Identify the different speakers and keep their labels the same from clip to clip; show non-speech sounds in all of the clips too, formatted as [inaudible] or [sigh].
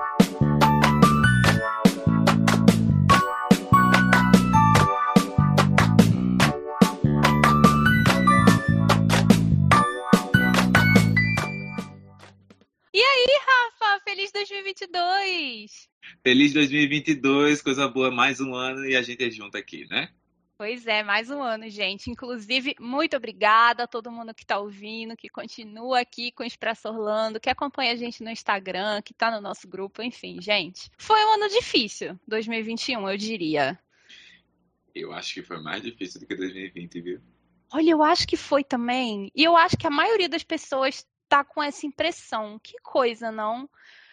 Speaker 1: E aí, Rafa, feliz 2022!
Speaker 2: Feliz 2022, coisa boa, mais um ano e a gente é junto aqui, né?
Speaker 1: Pois é, mais um ano, gente. Inclusive, muito obrigada a todo mundo que está ouvindo, que continua aqui com o Expresso Orlando, que acompanha a gente no Instagram, que está no nosso grupo, enfim, gente. Foi um ano difícil, 2021, eu diria.
Speaker 2: Eu acho que foi mais difícil do que 2020, viu?
Speaker 1: Olha, eu acho que foi também. E eu acho que a maioria das pessoas tá com essa impressão. Que coisa, não?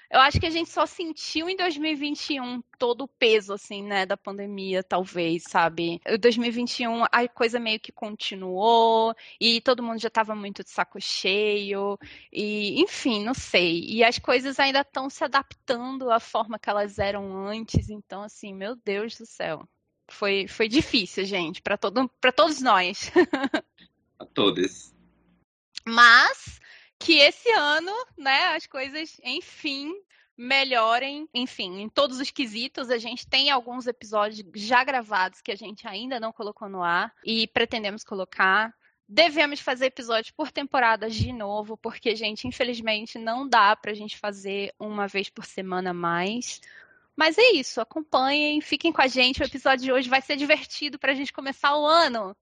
Speaker 1: Eu acho que a gente só sentiu em 2021 todo o peso, assim, né, da pandemia, talvez, sabe? Em 2021 a coisa meio que continuou e todo mundo já estava muito de saco cheio e, enfim, não sei. E as coisas ainda estão se adaptando à forma que elas eram antes, então, assim, meu Deus do céu. Foi, foi difícil, gente, para todo, todos nós. [laughs]
Speaker 2: A todos.
Speaker 1: Mas que esse ano, né, as coisas, enfim, melhorem, enfim, em todos os quesitos. A gente tem alguns episódios já gravados que a gente ainda não colocou no ar e pretendemos colocar. Devemos fazer episódios por temporadas de novo, porque, gente, infelizmente não dá pra gente fazer uma vez por semana mais. Mas é isso, acompanhem, fiquem com a gente. O episódio de hoje vai ser divertido pra gente começar o ano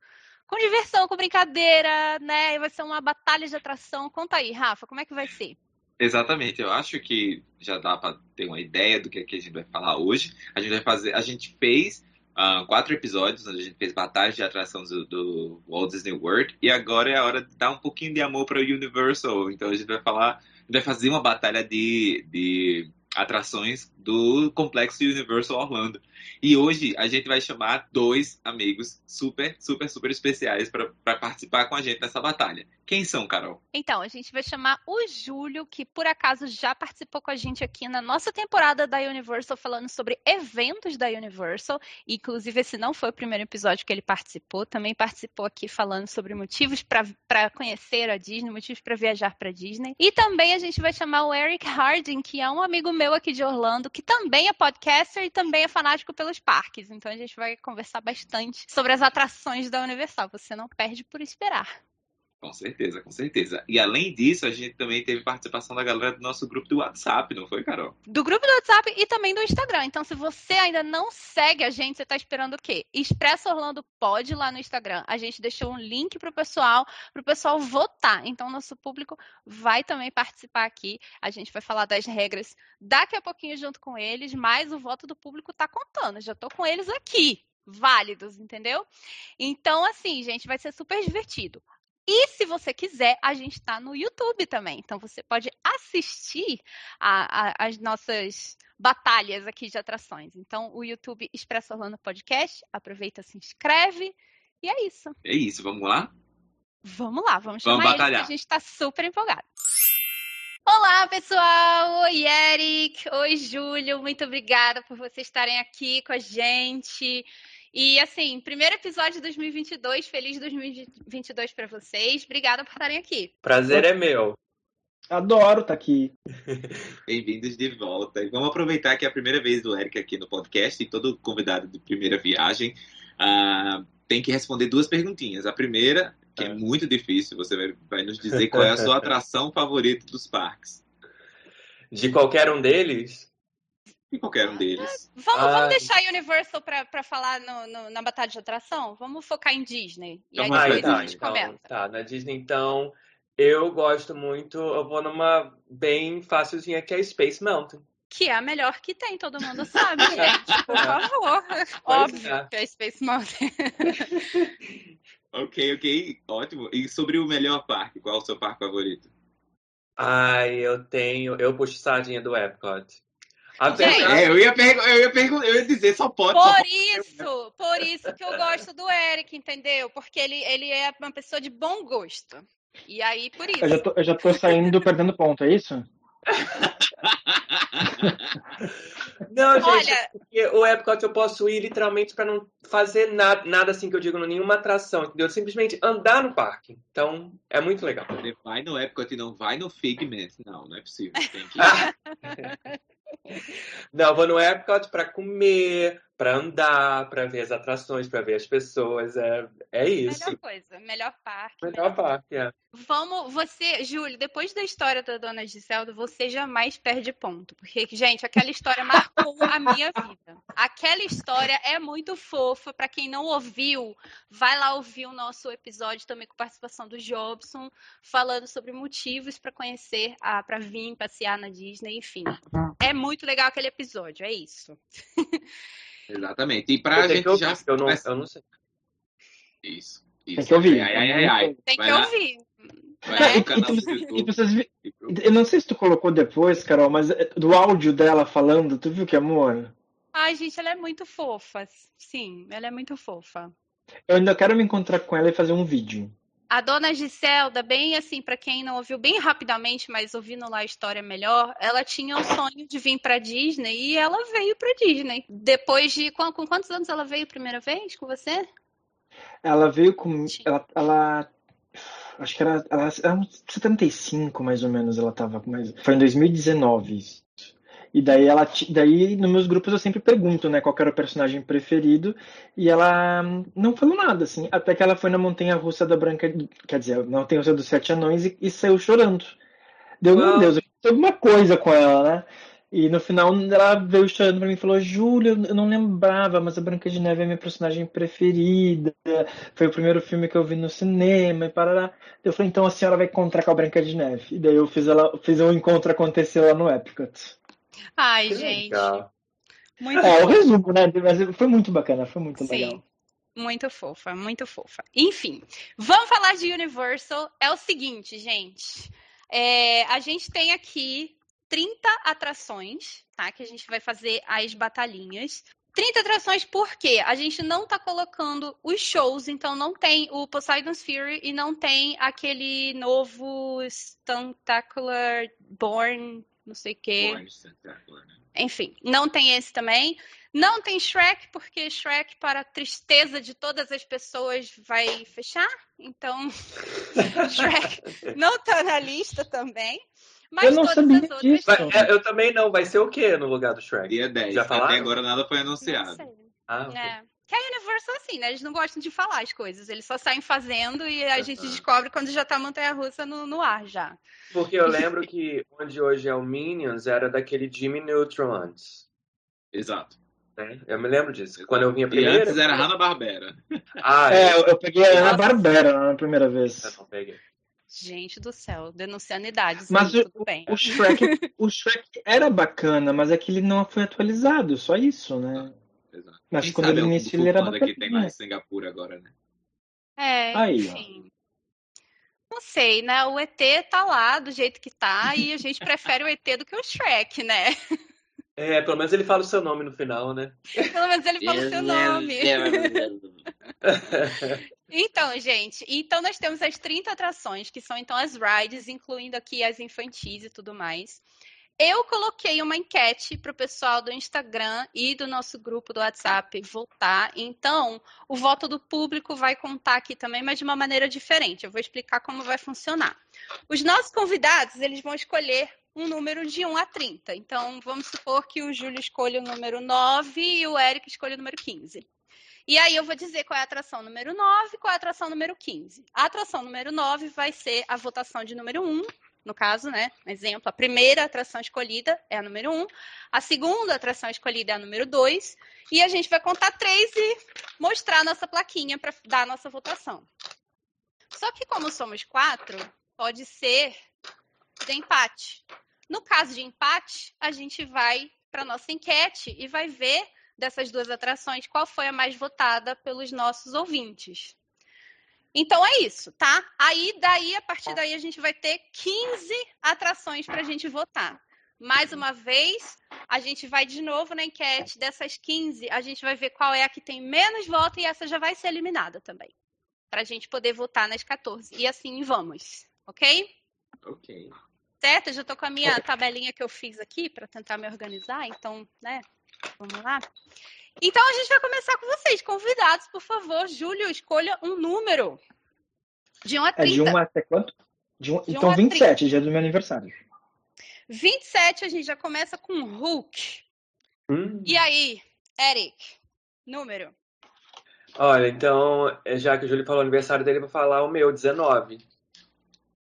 Speaker 1: com diversão, com brincadeira, né? Vai ser uma batalha de atração. Conta aí, Rafa, como é que vai ser?
Speaker 2: Exatamente, eu acho que já dá para ter uma ideia do que, que, a gente vai falar hoje. A gente vai fazer, a gente fez uh, quatro episódios onde a gente fez batalhas de atração do, do, Walt Disney World e agora é a hora de dar um pouquinho de amor para o Universal. Então a gente vai falar, vai fazer uma batalha de, de atrações do complexo Universal Orlando. E hoje a gente vai chamar dois amigos super, super, super especiais para participar com a gente nessa batalha. Quem são, Carol?
Speaker 1: Então, a gente vai chamar o Júlio, que por acaso já participou com a gente aqui na nossa temporada da Universal, falando sobre eventos da Universal. Inclusive, esse não foi o primeiro episódio que ele participou, também participou aqui falando sobre motivos para conhecer a Disney, motivos para viajar para Disney. E também a gente vai chamar o Eric Harding, que é um amigo meu aqui de Orlando, que também é podcaster e também é fanático pelos parques. Então a gente vai conversar bastante sobre as atrações da Universal. Você não perde por esperar.
Speaker 2: Com certeza, com certeza. E além disso, a gente também teve participação da galera do nosso grupo do WhatsApp, não foi, Carol?
Speaker 1: Do grupo do WhatsApp e também do Instagram. Então, se você ainda não segue a gente, você está esperando o quê? Expresso Orlando pode lá no Instagram. A gente deixou um link para o pessoal, para o pessoal votar. Então, nosso público vai também participar aqui. A gente vai falar das regras daqui a pouquinho junto com eles, mas o voto do público está contando. Já estou com eles aqui válidos, entendeu? Então, assim, gente, vai ser super divertido. E se você quiser, a gente está no YouTube também. Então você pode assistir a, a, as nossas batalhas aqui de atrações. Então, o YouTube Expresso Orlando Podcast, aproveita, se inscreve. E é isso.
Speaker 2: É isso, vamos lá?
Speaker 1: Vamos lá, vamos chamar vamos batalhar. A gente está super empolgado. Olá, pessoal! Oi, Eric! Oi, Júlio! Muito obrigada por vocês estarem aqui com a gente. E assim, primeiro episódio de 2022, feliz 2022 para vocês. Obrigada por estarem aqui.
Speaker 3: Prazer é meu.
Speaker 4: Adoro estar tá aqui. [laughs]
Speaker 2: Bem-vindos de volta. E vamos aproveitar que é a primeira vez do Eric aqui no podcast e todo convidado de primeira viagem uh, tem que responder duas perguntinhas. A primeira, que é, muito difícil, você vai, vai nos dizer qual é a sua [laughs] atração favorita dos parques.
Speaker 3: De qualquer um deles?
Speaker 2: Em qualquer um deles.
Speaker 1: Vamos, ah, vamos deixar a Universal para falar no, no, na batalha de atração? Vamos focar em Disney.
Speaker 3: E aí depois tá, a gente então, comenta. Tá, na Disney, então, eu gosto muito, eu vou numa bem fácilzinha que é Space Mountain.
Speaker 1: Que é a melhor que tem, todo mundo sabe, [laughs] gente. Por favor. Óbvio é. que é Space Mountain. [laughs]
Speaker 2: ok, ok. Ótimo. E sobre o melhor parque, qual é o seu parque favorito?
Speaker 3: Ai, eu tenho. Eu puxo sardinha do Epcot.
Speaker 2: É, eu ia, perguntar, eu, ia eu ia dizer só pode.
Speaker 1: Por
Speaker 2: só
Speaker 1: isso, pode. por isso que eu gosto do Eric, entendeu? Porque ele, ele é uma pessoa de bom gosto. E aí, por isso.
Speaker 4: Eu já tô, eu já tô saindo perdendo ponto, é isso? [laughs]
Speaker 3: Não, gente, Olha... porque o Epcot eu posso ir literalmente para não fazer nada, nada assim que eu digo, nenhuma atração, entendeu? Simplesmente andar no parque. Então, é muito legal.
Speaker 2: Você vai no Epcot e não vai no Figment. Não, não é possível. Tem que [laughs]
Speaker 3: Não, vou no Epcot para comer, para andar, para ver as atrações, para ver as pessoas. É, é isso.
Speaker 1: Melhor coisa, melhor parque.
Speaker 3: Melhor, melhor parque, é.
Speaker 1: Vamos, você, Júlio, depois da história da Dona Giselda, você jamais perde ponto. Porque, gente, aquela história marcou a minha vida. Aquela história é muito fofa. Para quem não ouviu, vai lá ouvir o nosso episódio também com participação do Jobson, falando sobre motivos para conhecer, para vir passear na Disney, enfim. É muito legal aquele episódio, é isso. [laughs]
Speaker 2: Exatamente. E pra gente
Speaker 3: eu
Speaker 2: já.
Speaker 3: Eu não, eu não sei.
Speaker 2: Isso.
Speaker 4: Isso. Tem que ouvir.
Speaker 2: Ai, ai, ai, ai.
Speaker 1: Tem Vai que lá. ouvir.
Speaker 4: Vai e, e, vocês, eu não sei se tu colocou depois, Carol, mas é, do áudio dela falando, tu viu que amor?
Speaker 1: Ai, gente, ela é muito fofa. Sim, ela é muito fofa.
Speaker 4: Eu ainda quero me encontrar com ela e fazer um vídeo.
Speaker 1: A dona Giselda, bem assim, para quem não ouviu bem rapidamente, mas ouvindo lá a história melhor, ela tinha o sonho de vir para Disney e ela veio para Disney. Depois de com, com, quantos anos ela veio a primeira vez com você?
Speaker 4: Ela veio com ela, ela acho que era, ela, era 75 mais ou menos ela tava, mas foi em 2019 e daí ela daí nos meus grupos eu sempre pergunto, né, qual era o personagem preferido, e ela não falou nada assim, até que ela foi na montanha russa da Branca, quer dizer, na montanha russa dos Sete Anões e, e saiu chorando. Deu, meu Deus, eu alguma coisa com ela, né? E no final ela veio chorando pra mim e falou: Júlia, eu não lembrava, mas a Branca de Neve é minha personagem preferida. Foi o primeiro filme que eu vi no cinema e parará. Eu falei: então a senhora vai encontrar com a Branca de Neve. E daí eu fiz ela, fiz um encontro acontecer lá no Epcot.
Speaker 1: Ai, que gente. Legal.
Speaker 4: Muito é, o resumo, né? Mas foi muito bacana, foi muito
Speaker 1: Sim.
Speaker 4: legal.
Speaker 1: Muito fofa, muito fofa. Enfim, vamos falar de Universal. É o seguinte, gente. É, a gente tem aqui 30 atrações, tá? Que a gente vai fazer as batalhinhas. 30 atrações porque a gente não tá colocando os shows, então não tem o Poseidon's Fury e não tem aquele novo Stuntacular Born não sei o quê. Né? Enfim, não tem esse também. Não tem Shrek, porque Shrek, para a tristeza de todas as pessoas, vai fechar. Então, [laughs] Shrek não está na lista também. Mas
Speaker 4: eu não sabia disso.
Speaker 3: É, eu também não. Vai ser o que no lugar do Shrek?
Speaker 2: Dia 10. Já falaram? Até agora nada foi anunciado.
Speaker 3: Ah, okay.
Speaker 1: é. Que a Universal, assim, né? Eles não gostam de falar as coisas. Eles só saem fazendo e a gente descobre quando já tá a montanha-russa no, no ar já.
Speaker 3: Porque eu lembro que onde hoje é o Minions era daquele Jimmy Neutron antes.
Speaker 2: Exato.
Speaker 3: É, eu me lembro disso. Quando eu vinha primeiro.
Speaker 2: E antes era Hanna-Barbera.
Speaker 4: Ah, é, é, eu, eu peguei a Hanna-Barbera na primeira vez.
Speaker 3: Eu não peguei.
Speaker 1: Gente do céu, denunciando idades.
Speaker 4: Mas
Speaker 1: o,
Speaker 4: o, Shrek, o Shrek era bacana, mas é que ele não foi atualizado, só isso, né?
Speaker 2: Exato.
Speaker 4: Mas
Speaker 2: Quem
Speaker 4: quando ele iniciou, ele era bacana.
Speaker 2: que tem lá em Singapura agora, né?
Speaker 1: É,
Speaker 4: Aí,
Speaker 1: enfim. Não sei, né? O ET tá lá do jeito que tá e a gente prefere o ET do que o Shrek, né?
Speaker 3: É, pelo menos ele fala o seu nome no final, né?
Speaker 1: Pelo menos ele fala o seu nome. [laughs] então, gente, então nós temos as 30 atrações, que são então as rides, incluindo aqui as infantis e tudo mais. Eu coloquei uma enquete para o pessoal do Instagram e do nosso grupo do WhatsApp votar. Então, o voto do público vai contar aqui também, mas de uma maneira diferente. Eu vou explicar como vai funcionar. Os nossos convidados, eles vão escolher um número de 1 a 30. Então, vamos supor que o Júlio escolha o número 9 e o Eric escolha o número 15. E aí eu vou dizer qual é a atração número 9 e qual é a atração número 15. A atração número 9 vai ser a votação de número 1 no caso, né? Exemplo, a primeira atração escolhida é a número 1, um, a segunda atração escolhida é a número 2, e a gente vai contar três e mostrar nossa plaquinha para dar a nossa votação. Só que como somos quatro, pode ser de empate. No caso de empate, a gente vai para a nossa enquete e vai ver dessas duas atrações qual foi a mais votada pelos nossos ouvintes. Então é isso, tá? Aí daí a partir daí a gente vai ter 15 atrações para a gente votar. Mais uma vez, a gente vai de novo na enquete dessas 15, a gente vai ver qual é a que tem menos voto e essa já vai ser eliminada também. Para a gente poder votar nas 14. E assim vamos, ok?
Speaker 2: Ok.
Speaker 1: Certo? Eu já estou com a minha tabelinha que eu fiz aqui para tentar me organizar, então, né? Vamos lá. Então a gente vai começar com vocês, convidados, por favor. Júlio, escolha um número. De 1 a 30.
Speaker 4: É de 1 até quanto? De um, de então 27, 30. dia do meu aniversário.
Speaker 1: 27 a gente já começa com Hulk. Hum. E aí, Eric, número?
Speaker 3: Olha, então, já que o Júlio falou o aniversário dele, vou falar o meu, 19.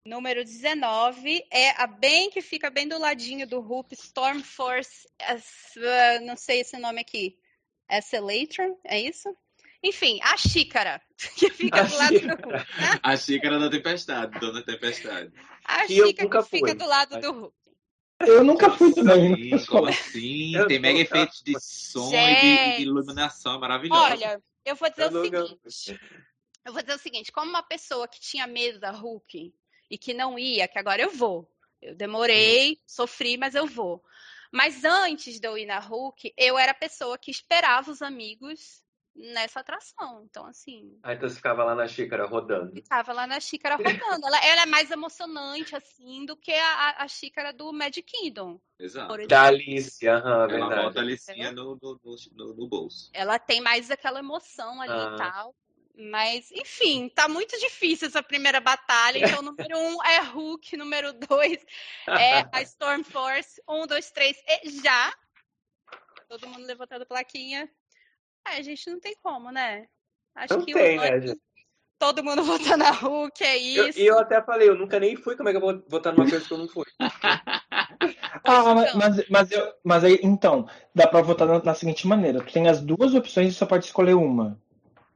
Speaker 1: Número 19 é a bem que fica bem do ladinho do Hulk, Storm Force, uh, não sei esse nome aqui, Accelerator, é isso? Enfim, a xícara, [laughs] que fica a do lado xícara. do Hulk. Né?
Speaker 2: A xícara da tempestade, dona tempestade.
Speaker 1: A xícara que fica fui. do lado do Hulk.
Speaker 4: Eu nunca fui também.
Speaker 2: Como assim? Tem mega efeitos de som e de iluminação, maravilhoso.
Speaker 1: Olha, eu vou dizer eu o seguinte. Eu vou dizer o seguinte, como uma pessoa que tinha medo da Hulk e que não ia, que agora eu vou. Eu demorei, sofri, mas eu vou. Mas antes de eu ir na Hulk, eu era a pessoa que esperava os amigos nessa atração. Então, assim.
Speaker 3: Aí então você ficava lá na xícara rodando.
Speaker 1: Ficava lá na xícara rodando. ela, ela, é mais emocionante, assim, do que a, a xícara do Magic Kingdom.
Speaker 2: Exato.
Speaker 3: Da Alice, aham,
Speaker 2: Ela verdade. bota a Alicinha no, no, no, no, bolso.
Speaker 1: Ela tem mais aquela emoção ali ah. e tal. Mas, enfim, tá muito difícil essa primeira batalha. Então, número um é Hulk, número dois é a Storm Force. Um, dois, três, e já. Todo mundo levantando plaquinha. É, a gente não tem como, né?
Speaker 3: Acho não que tem, né, gente?
Speaker 1: todo mundo [laughs] votar na Hulk, é isso.
Speaker 3: E eu, eu, até falei, eu nunca nem fui, como é que eu vou votar numa coisa que eu não fui? [laughs]
Speaker 4: ah, mas, mas, mas, eu, mas aí, então, dá pra votar na, na, seguinte maneira: tu tem as duas opções e só pode escolher uma.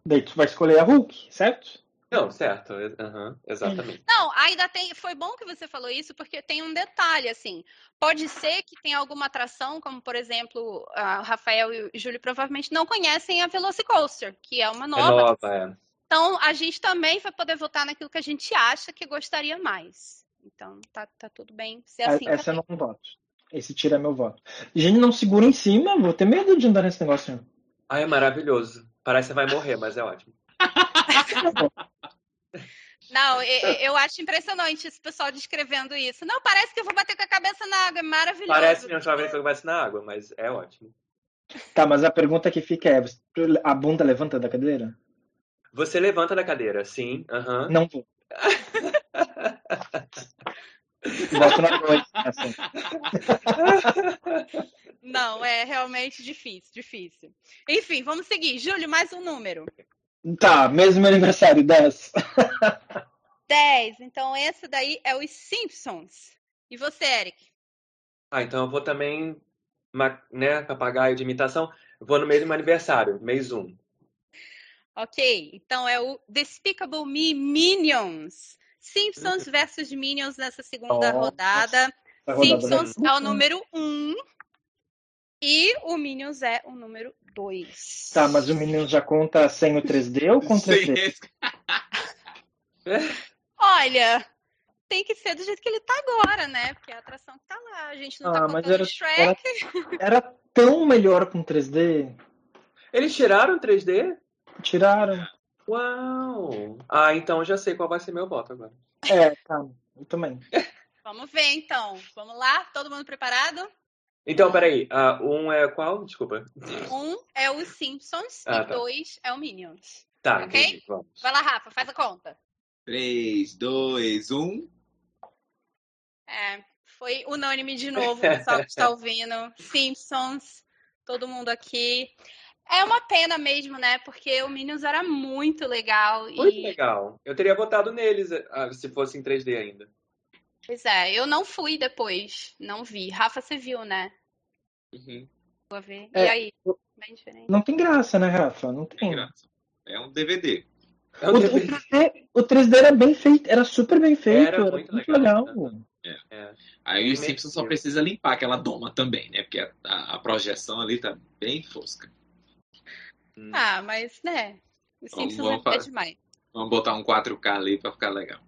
Speaker 4: Daí tu vai escolher a Hulk, certo?
Speaker 3: Não, certo, uhum, exatamente.
Speaker 1: Não, ainda tem. Foi bom que você falou isso, porque tem um detalhe, assim. Pode ser que tenha alguma atração, como por exemplo, o Rafael e o Júlio provavelmente não conhecem a Velocicoaster, que é uma é nova. É nova, é. Então, a gente também vai poder votar naquilo que a gente acha que gostaria mais. Então, tá, tá tudo bem. Se é assim,
Speaker 4: Essa tá eu não voto. Esse tira meu voto. Gente, não segura em cima, vou ter medo de andar nesse negócio.
Speaker 3: Ah, é maravilhoso. Parece que vai morrer, mas é ótimo. [laughs]
Speaker 1: Não, eu acho impressionante esse pessoal descrevendo isso. Não, parece que eu vou bater com a cabeça na água, é maravilhoso.
Speaker 3: Parece que não jovem com a cabeça na água, mas é ótimo.
Speaker 4: Tá, mas a pergunta que fica é: a bunda levanta da cadeira?
Speaker 3: Você levanta da cadeira, sim. Uhum.
Speaker 4: Não vou. [laughs] Volto na noite, assim. [laughs]
Speaker 1: Não, é realmente difícil, difícil. Enfim, vamos seguir. Júlio, mais um número.
Speaker 4: Tá, mesmo aniversário, 10.
Speaker 1: 10. [laughs] Então esse daí é os Simpsons. E você, Eric?
Speaker 3: Ah, então eu vou também, né, papagaio de imitação. Eu vou no mesmo aniversário, mês 1.
Speaker 1: Ok, então é o Despicable Me Minions. Simpsons versus Minions nessa segunda oh, rodada. Simpsons é o número 1. Um, e o Minions é o número 2.
Speaker 4: Tá, mas o Minions já conta sem o 3D ou com 3D? [laughs]
Speaker 1: Olha, tem que ser do jeito que ele tá agora, né? Porque é a atração que tá lá. A gente não tá ah, tá contando era, Shrek.
Speaker 4: Era, [laughs] era, tão melhor com 3D.
Speaker 3: Eles tiraram 3D?
Speaker 4: Tiraram.
Speaker 3: Uau! Ah, então já sei qual vai ser meu voto agora.
Speaker 4: É, tá. Eu também. [laughs]
Speaker 1: Vamos ver então. Vamos lá? Todo mundo preparado?
Speaker 3: Então, peraí. Uh, um é qual? Desculpa.
Speaker 1: Um é os Simpsons ah, e tá. dois é o Minions.
Speaker 3: Tá, ok? Entendi. Vamos.
Speaker 1: Vai lá, Rafa, faz a conta.
Speaker 2: 3, 2, 1.
Speaker 1: É, foi unânime de novo, o pessoal que está [laughs] ouvindo. Simpsons, todo mundo aqui. É uma pena mesmo, né? Porque o Minions era muito legal.
Speaker 3: Muito e... legal. Eu teria votado neles ah, se fosse em 3D ainda.
Speaker 1: Pois é, eu não fui depois, não vi. Rafa, você viu, né?
Speaker 2: Uhum.
Speaker 1: Vou ver. É, e aí? Bem
Speaker 4: diferente. Não tem graça, né, Rafa? Não tem.
Speaker 2: tem graça. É um DVD.
Speaker 4: É um o, DVD. 3D, o 3D era bem feito, era super bem feito, era, era muito, muito legal. legal.
Speaker 2: É. É. Aí o Simpson só precisa limpar aquela doma também, né? Porque a, a projeção ali tá bem fosca.
Speaker 1: Hum. Ah, mas, né? O Simpsons vamos, vamos, é demais.
Speaker 2: Vamos botar um 4K ali pra ficar legal.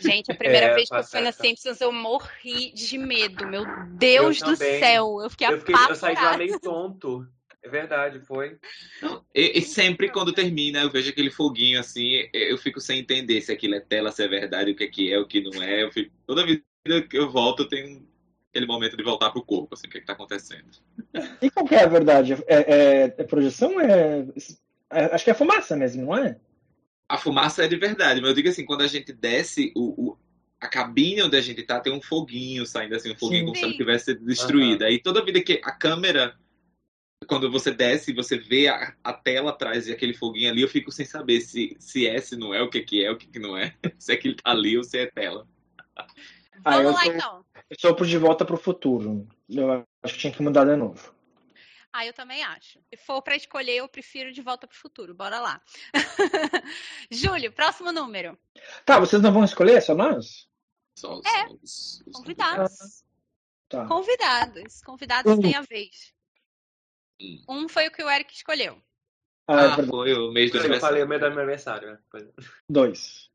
Speaker 1: Gente, a primeira é, vez que eu fui na Simpsons, eu morri de medo. Meu Deus do céu. Eu fiquei, eu, fiquei
Speaker 3: eu saí de lá meio tonto. É verdade, foi.
Speaker 2: Não, e, e, sempre quando termina, eu vejo aquele foguinho assim, eu fico sem entender se aquilo é tela, se é verdade, o que é que é, o que não é. Eu fico, toda vida que eu volto, eu tenho aquele momento de voltar pro corpo, assim, o que, é que tá acontecendo.
Speaker 4: E qual que é a verdade? É, é, é projeção? É, é, acho que é fumaça mesmo, não é?
Speaker 2: a fumaça é de verdade, mas eu digo assim, quando a gente desce o, o a cabine onde a gente tá tem um foguinho saindo assim, um foguinho
Speaker 4: Sim.
Speaker 2: como se ela tivesse sido destruída. Aí toda vida que a câmera, quando você desce, você vê a, a tela atrás e aquele foguinho ali, eu fico sem saber se, se é, se não é, o que, que é, o que, que não é. [laughs] se é que ele tá ali ou se é tela.
Speaker 4: Ah,
Speaker 1: Vamos
Speaker 4: eu
Speaker 1: lá
Speaker 4: tô-
Speaker 1: então.
Speaker 4: Eu sou pro De Volta pro Futuro. Eu acho que tinha que mudar de novo.
Speaker 1: Ah, eu também acho. Se for pra escolher, eu prefiro De Volta pro Futuro. Bora lá. [laughs] Júlio, próximo número.
Speaker 4: Tá, vocês não vão escolher? Só nós?
Speaker 2: Só,
Speaker 1: É.
Speaker 2: só os, os
Speaker 1: Convidados.
Speaker 4: Tá.
Speaker 1: Convidados. Convidados
Speaker 4: Um.
Speaker 1: têm a vez.
Speaker 2: Hum.
Speaker 1: Um foi o que o Eric escolheu.
Speaker 4: Ah, é
Speaker 2: Ah, foi o mês do
Speaker 3: Eu falei o
Speaker 2: aniversário.
Speaker 3: meu do aniversário. né? É.
Speaker 4: Dois.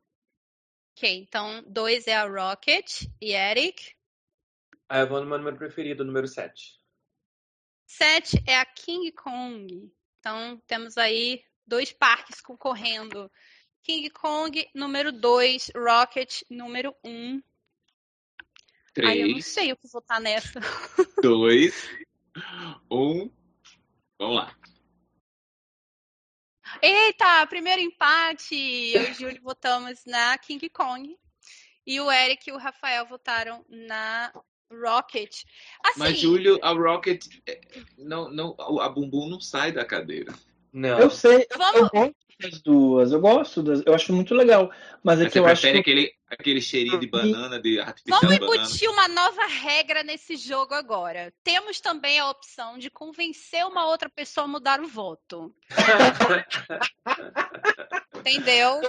Speaker 1: Ok, então dois é a Rocket e Eric.
Speaker 3: Aí eu vou no meu número preferido, número 7.
Speaker 1: Sete é a King Kong. Então temos aí dois parques concorrendo. King Kong, número 2, Rocket, número 1. Um. Ai, eu não
Speaker 2: Três,
Speaker 1: sei o que votar nessa. [laughs]
Speaker 2: dois, um. Vamos lá.
Speaker 1: Eita, primeiro empate. Eu e o Júlio votamos na King Kong. E o Eric e o Rafael votaram na Rocket. Assim,
Speaker 2: Mas, Júlio, a Rocket. é, Não, não, a bumbum não sai da cadeira.
Speaker 3: Não.
Speaker 4: Eu sei, eu,
Speaker 1: Vamos-
Speaker 4: eu gosto das duas. Eu gosto das. Eu acho muito legal. Mas é
Speaker 2: Mas
Speaker 4: que
Speaker 2: você
Speaker 4: eu acho
Speaker 2: aquele, aquele cheirinho de banana, de artificial
Speaker 1: Vamos
Speaker 2: banana?
Speaker 1: embutir uma nova regra nesse jogo agora. Temos também a opção de convencer uma outra pessoa a mudar o voto. [laughs] Entendeu?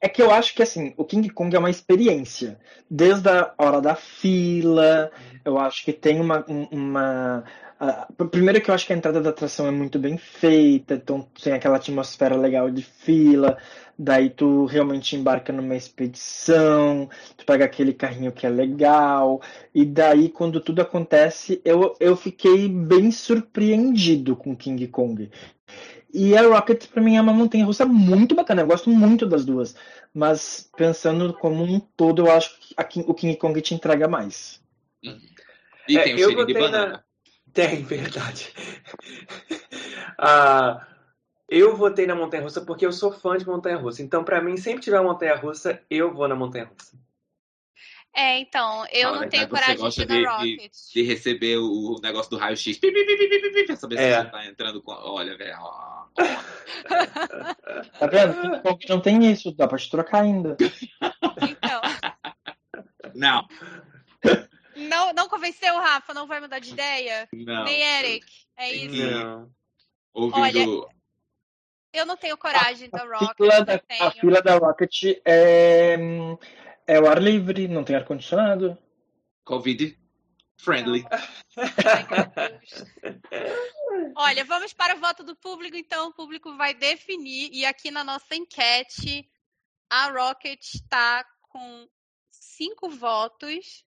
Speaker 4: É que eu acho que assim, o King Kong é uma experiência. Desde a hora da fila, eu acho que tem uma. um- uma a- primeiro que eu acho que a entrada da atração é muito bem feita, então tem aquela atmosfera legal de fila, daí tu realmente embarca numa expedição, tu pega aquele carrinho que é legal, e daí quando tudo acontece, eu, eu fiquei bem surpreendido com King Kong. E a Rocket, pra mim, é uma montanha-russa muito bacana. Eu gosto muito das duas. Mas, pensando como um todo, eu acho que a King- o King Kong te entrega mais.
Speaker 2: E
Speaker 3: É,
Speaker 2: tem o
Speaker 3: eu
Speaker 2: cheirinho de
Speaker 3: botei na-
Speaker 2: banana.
Speaker 3: Tem, [laughs] verdade. Ah, eu votei na Montanha Russa porque eu sou fã de Montanha Russa. Então, pra mim, sempre tiver uma Montanha Russa, eu vou na Montanha Russa.
Speaker 1: É, então, eu
Speaker 2: Ah,
Speaker 1: não tenho coragem de
Speaker 2: gosta de-
Speaker 1: Rocket.
Speaker 2: De receber o negócio do raio-x. Pra saber
Speaker 3: É.
Speaker 2: se você tá entrando com. Olha, velho.
Speaker 4: Tá vendo? Não tem isso, dá pra te trocar ainda.
Speaker 1: Então,
Speaker 2: Não,
Speaker 1: não, não convenceu o Rafa, não vai mudar de ideia?
Speaker 2: não.
Speaker 1: Nem Eric. É isso.
Speaker 3: Não.
Speaker 2: Ouvindo.
Speaker 1: Eu não tenho coragem da
Speaker 4: A
Speaker 1: Rocket,
Speaker 4: fila da, a fila da Rocket é, é o ar livre, não tem ar-condicionado.
Speaker 2: Covid friendly. [laughs]
Speaker 1: Olha, vamos para o voto do público, então o público vai definir. E aqui na nossa enquete, a Rocket está com cinco votos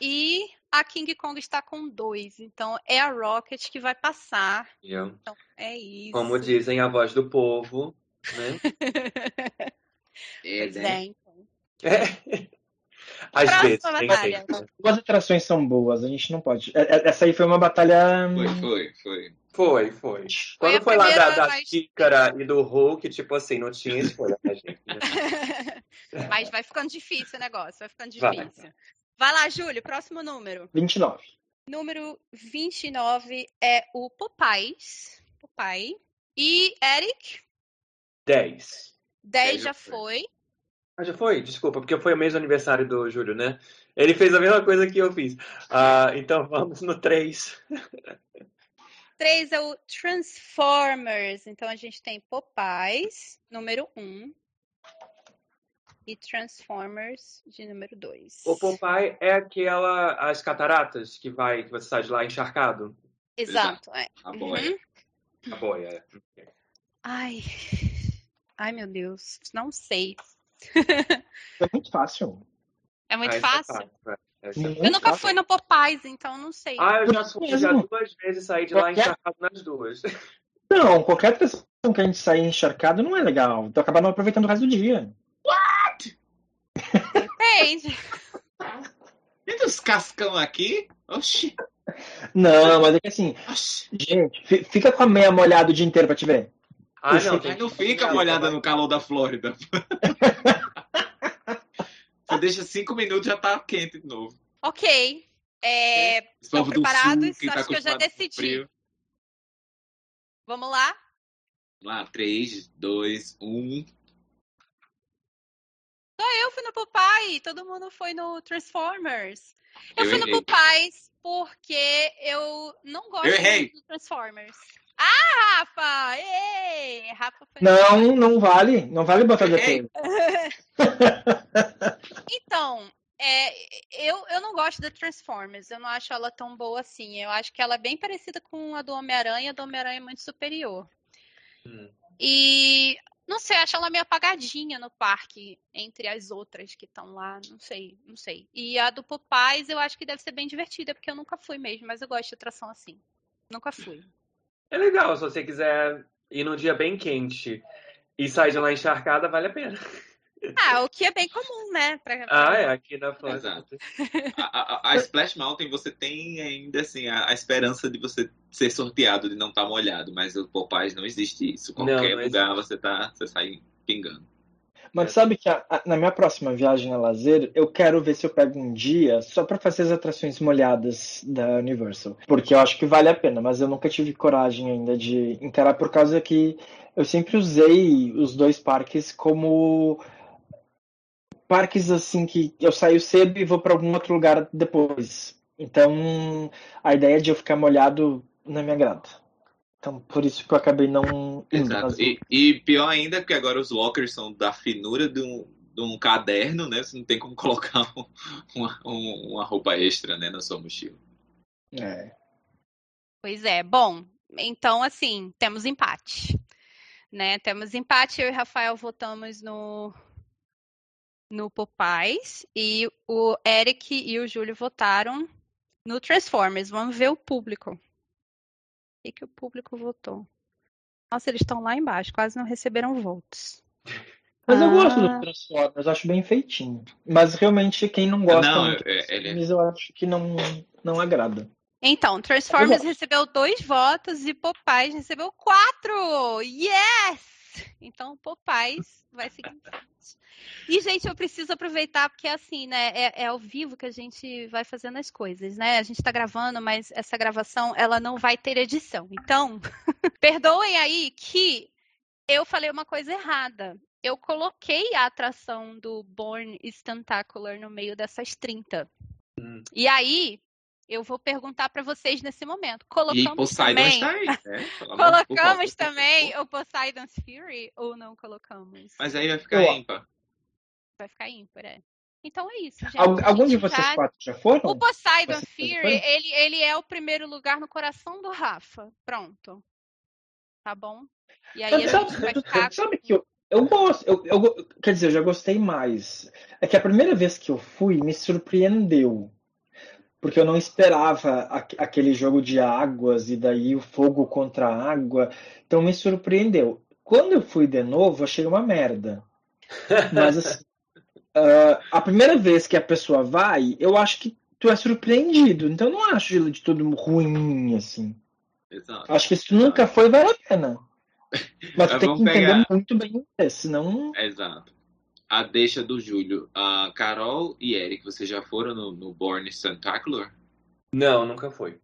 Speaker 1: e a King Kong está com dois. Então é a Rocket que vai passar.
Speaker 3: Eu,
Speaker 1: Então é isso.
Speaker 3: Como dizem a voz do povo, né? [laughs]
Speaker 2: É,
Speaker 1: Pois
Speaker 2: né?
Speaker 1: É.
Speaker 3: Às
Speaker 1: Próxima
Speaker 3: vezes, tem
Speaker 1: batalha.
Speaker 3: jeito, né?
Speaker 4: Duas atrações são boas, a gente não pode. é- é- Essa aí foi uma batalha.
Speaker 2: Foi, foi, foi.
Speaker 3: Foi, foi.
Speaker 1: Foi
Speaker 3: Quando
Speaker 1: a
Speaker 3: foi lá da, da
Speaker 1: mas-
Speaker 3: xícara e do Hulk, tipo assim, não tinha escolha pra gente. né? [laughs]
Speaker 1: Mas vai ficando difícil o negócio, vai ficando
Speaker 3: Vai.
Speaker 1: difícil. Vai lá, Júlio, próximo número.
Speaker 4: 29.
Speaker 1: Número 29 é o Popeyes. Popeye. E Eric,
Speaker 3: 10.
Speaker 1: 10
Speaker 2: Dez
Speaker 1: já
Speaker 2: já
Speaker 1: foi.
Speaker 3: Ah, já foi? Desculpa, porque foi o mês do aniversário do Júlio, né? Ele fez a mesma coisa que eu fiz. Ah, então [laughs] vamos no 3.
Speaker 1: 3 é o Transformers. Então a gente tem Popeyes, número 1. E Transformers de número 2.
Speaker 3: O Popeye é aquela, as cataratas que vai, que você sai de lá encharcado?
Speaker 1: Exato, é.
Speaker 2: A boia.
Speaker 1: Uhum.
Speaker 3: A boia. é.
Speaker 1: Ai. Ai, meu Deus. Não sei. [laughs]
Speaker 4: É muito fácil.
Speaker 1: É muito
Speaker 3: Ah, é
Speaker 1: fácil.
Speaker 3: é. Esse é
Speaker 4: Muito
Speaker 1: Eu nunca
Speaker 4: fácil.
Speaker 1: fui no Popeyes, então não sei.
Speaker 3: Ah, eu já fui já duas vezes e saí de lá encharcado nas duas. [laughs]
Speaker 4: Não, qualquer atração que a gente sair encharcado não é legal. Então acaba não aproveitando o resto do dia.
Speaker 1: Depende. [laughs]
Speaker 2: E dos cascão aqui? Oxi.
Speaker 4: Não, mas é que assim,
Speaker 2: Oxi.
Speaker 4: gente, fi- fica com a meia molhada o dia inteiro pra te ver.
Speaker 3: Ah, não.
Speaker 2: Não fica molhada no calor da Flórida. Você deixa cinco minutos já tá quente de novo.
Speaker 1: Ok. É, estão preparados? Sul, tá Acho que eu já decidi. Vamos lá?
Speaker 2: Vamos lá, 3, 2, 1.
Speaker 1: Só eu fui no Popeye, todo mundo foi no Transformers. Eu, eu fui errei. no Popeyes porque eu não gosto
Speaker 2: eu
Speaker 1: do Transformers. Ah, Rafa! Ei! Rafa foi
Speaker 4: não, não vale. Não vale botar defesa. [laughs] [laughs]
Speaker 1: então, é, eu, eu não gosto da Transformers. Eu não acho ela tão boa assim. Eu acho que ela é bem parecida com a do Homem-Aranha. A do Homem-Aranha é muito superior. Hum. E não sei, acho ela meio apagadinha no parque entre as outras que estão lá. Não sei, não sei. E a do Popeyes eu acho que deve ser bem divertida, porque eu nunca fui mesmo, mas eu gosto de atração assim. Nunca fui.
Speaker 3: É legal, se você quiser ir num dia bem quente e sair de lá encharcada, vale a pena.
Speaker 1: Ah, o que é bem comum, né?
Speaker 3: Pra... [laughs] Ah, é, aqui na França.
Speaker 2: Exato. A, a, a, Splash Mountain, você tem ainda assim a, a, esperança de você ser sorteado, de não estar tá molhado, mas o Popeyes não existe isso. Qualquer não, não lugar existe. você tá, você sai pingando.
Speaker 4: Mas sabe que a, a, na minha próxima viagem a lazer, eu quero ver se eu pego um dia só para fazer as atrações molhadas da Universal. Porque eu acho que vale a pena, mas eu nunca tive coragem ainda de encarar por causa que eu sempre usei os dois parques como parques assim que eu saio cedo e vou para algum outro lugar depois. Então, a ideia de eu ficar molhado não me agrada. Então, por isso que eu acabei não
Speaker 2: Exato. E, e, pior ainda que agora os lockers são da finura de um, de um caderno, né? Você não tem como [laughs] colocar um, uma, uma roupa extra, né, na sua mochila.
Speaker 4: É.
Speaker 1: Pois é. Bom, então, assim, temos empate. Né? Temos empate. Eu e Rafael votamos no, no Popeyes e o Eric e o Júlio votaram no Transformers. Vamos ver o público que, que o público votou? Nossa, eles estão lá embaixo, quase não receberam votos.
Speaker 4: Mas ah. eu gosto do ah. Transformers, acho bem feitinho. Mas realmente quem não gosta
Speaker 2: não,
Speaker 4: muito
Speaker 2: é, ele...
Speaker 4: eu acho que não, não agrada.
Speaker 1: Então, Transformers recebeu dois votos e Popeyes recebeu quatro! Yes! Então, Popeyes vai seguir em frente. E, gente, eu preciso aproveitar, porque assim, né? É, é, ao vivo que a gente vai fazendo as coisas, né? A gente tá gravando, mas essa gravação, ela não vai ter edição. Então, [laughs] perdoem aí que eu falei uma coisa errada. Eu coloquei a atração do Born Stantacular no meio dessas 30. Hum. E aí, eu vou perguntar para vocês nesse momento. Colocamos
Speaker 2: e
Speaker 1: também.
Speaker 2: Está aí, né?
Speaker 1: colocamos também o Poseidon's Fury ou não colocamos?
Speaker 2: Mas aí vai ficar ímpar.
Speaker 1: Vai ficar ímpar, é. Então é isso, gente.
Speaker 4: Algum de vocês já... quatro já foram?
Speaker 1: O Poseidon Fury, ele, ele é o primeiro lugar no coração do Rafa. Pronto. Tá bom?
Speaker 4: E aí a sabe, vai ficar... Sabe que eu, eu gosto, eu, eu, quer dizer, eu já gostei mais. É que a primeira vez que eu fui me surpreendeu porque eu não esperava aquele jogo de águas e daí o fogo contra a água. Então me surpreendeu. Quando eu fui de novo, achei uma merda. Mas assim, uh, [laughs] a primeira vez que a pessoa vai, eu acho que tu é surpreendido. Então eu não acho de tudo ruim assim. Exato. Acho que se tu nunca foi, vale a pena. Mas tu tem que entender pegar... muito bem, senão.
Speaker 2: Exato a deixa do Júlio. A Carol e Eric, vocês já foram no, no Born Spectacular?
Speaker 3: Não, nunca foi.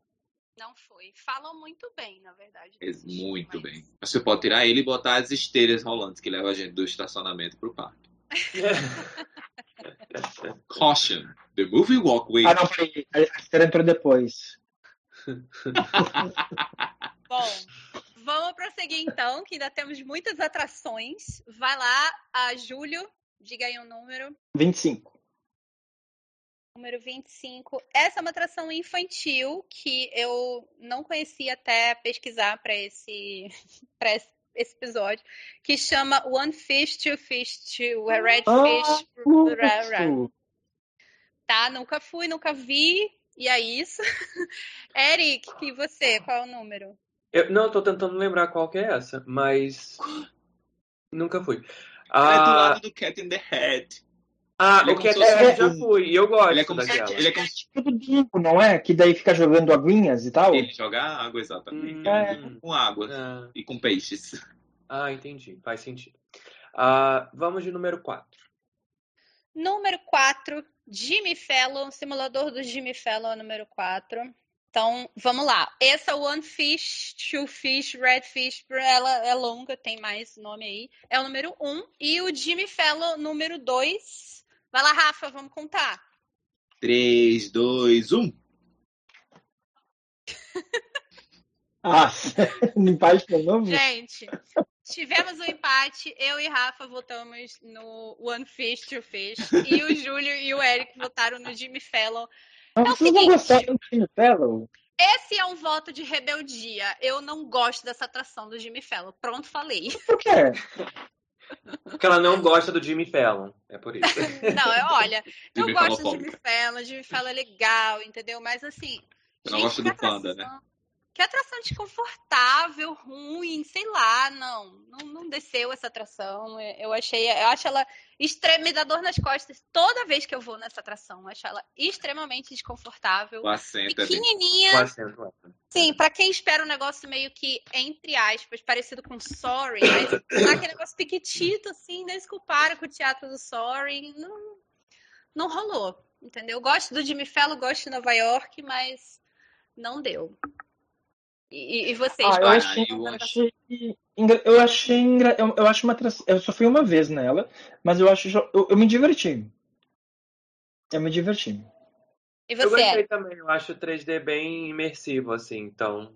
Speaker 1: Não foi. Falam muito bem, na verdade.
Speaker 2: Muito mas... bem. Você pode tirar ele e botar as esteiras rolantes que levam a gente do estacionamento pro parque. [laughs] Caution, the movie walkway.
Speaker 4: Ah, não, foi. A esteira entrou depois. [laughs]
Speaker 1: Bom, vamos prosseguir então, que ainda temos muitas atrações. Vai lá, a Júlio, Diga aí um número.
Speaker 4: 25.
Speaker 1: Número 25. Essa é uma atração infantil que eu não conhecia até pesquisar para [laughs] esse, esse episódio, que chama One Fish, Two Fish, Two a Red ah, Fish. Tá, nunca fui, nunca vi. E é isso. [laughs] Eric, e você? Qual é o número?
Speaker 3: Eu não, tô tentando lembrar qual que é essa, mas nunca fui.
Speaker 2: Ah, é do lado do Cat in the Hat.
Speaker 3: Ah, ele o Cat in the Hat já fui, e eu gosto
Speaker 2: ele é como daquela. Se, ele é como
Speaker 4: tipo do bingo, não é? Que daí fica jogando aguinhas e tal?
Speaker 2: Ele joga água, exatamente. Hum, é. Com água ah. e com peixes.
Speaker 3: Ah, entendi. Faz sentido. Uh, vamos de número 4.
Speaker 1: Número 4, Jimmy Fallon, simulador do Jimmy Fallon, número 4. Então, vamos lá. Essa One Fish, Two Fish, Red Fish, ela é longa, tem mais nome aí. É o número 1. Um. E o Jimmy Fallon, número 2. Vai lá, Rafa, vamos contar.
Speaker 2: 3, 2, 1.
Speaker 4: Ah, empate de novo?
Speaker 1: Gente, tivemos um empate. Eu e Rafa votamos no One Fish, Two Fish. E o Júlio e o Eric votaram no Jimmy Fallon.
Speaker 4: Mas
Speaker 1: é o
Speaker 4: não do Jimmy Fallon?
Speaker 1: Esse é um voto de rebeldia. Eu não gosto dessa atração do Jimmy Fallon. Pronto, falei.
Speaker 4: Por quê?
Speaker 3: Porque ela não gosta do Jimmy Fallon. É por isso. [laughs]
Speaker 1: não, eu, olha, [laughs] eu
Speaker 2: Jimmy
Speaker 1: gosto do
Speaker 2: Fallon
Speaker 1: Jimmy Fallon. Jimmy Fallon é legal, entendeu? Mas assim.
Speaker 2: Eu não
Speaker 1: gente,
Speaker 2: gosto do Panda, né?
Speaker 1: Que atração desconfortável, ruim, sei lá, não, não, não desceu essa atração. Eu achei, eu acho ela me dá dor nas costas toda vez que eu vou nessa atração. Eu acho ela extremamente desconfortável.
Speaker 2: O assento é bem...
Speaker 3: Com
Speaker 1: Pequenininha,
Speaker 3: acento. é.
Speaker 1: sim, pra quem espera um negócio meio que, entre aspas, parecido com Sorry, mas dá aquele negócio piquitito, assim, nem se compara com o teatro do Sorry, não, não rolou, entendeu? Gosto do Jimmy Fallon, gosto de Nova York, mas não deu. E, e vocês,
Speaker 4: Ah, eu achei,
Speaker 2: eu
Speaker 4: eu
Speaker 2: acho-
Speaker 4: achei, eu achei, eu, eu acho uma eu só fui uma vez nela, mas eu acho, eu, eu me diverti. Eu me diverti.
Speaker 1: E
Speaker 3: Eu
Speaker 1: você,
Speaker 3: gostei
Speaker 1: Eric?
Speaker 3: também. Eu acho o 3D bem imersivo, assim. Então.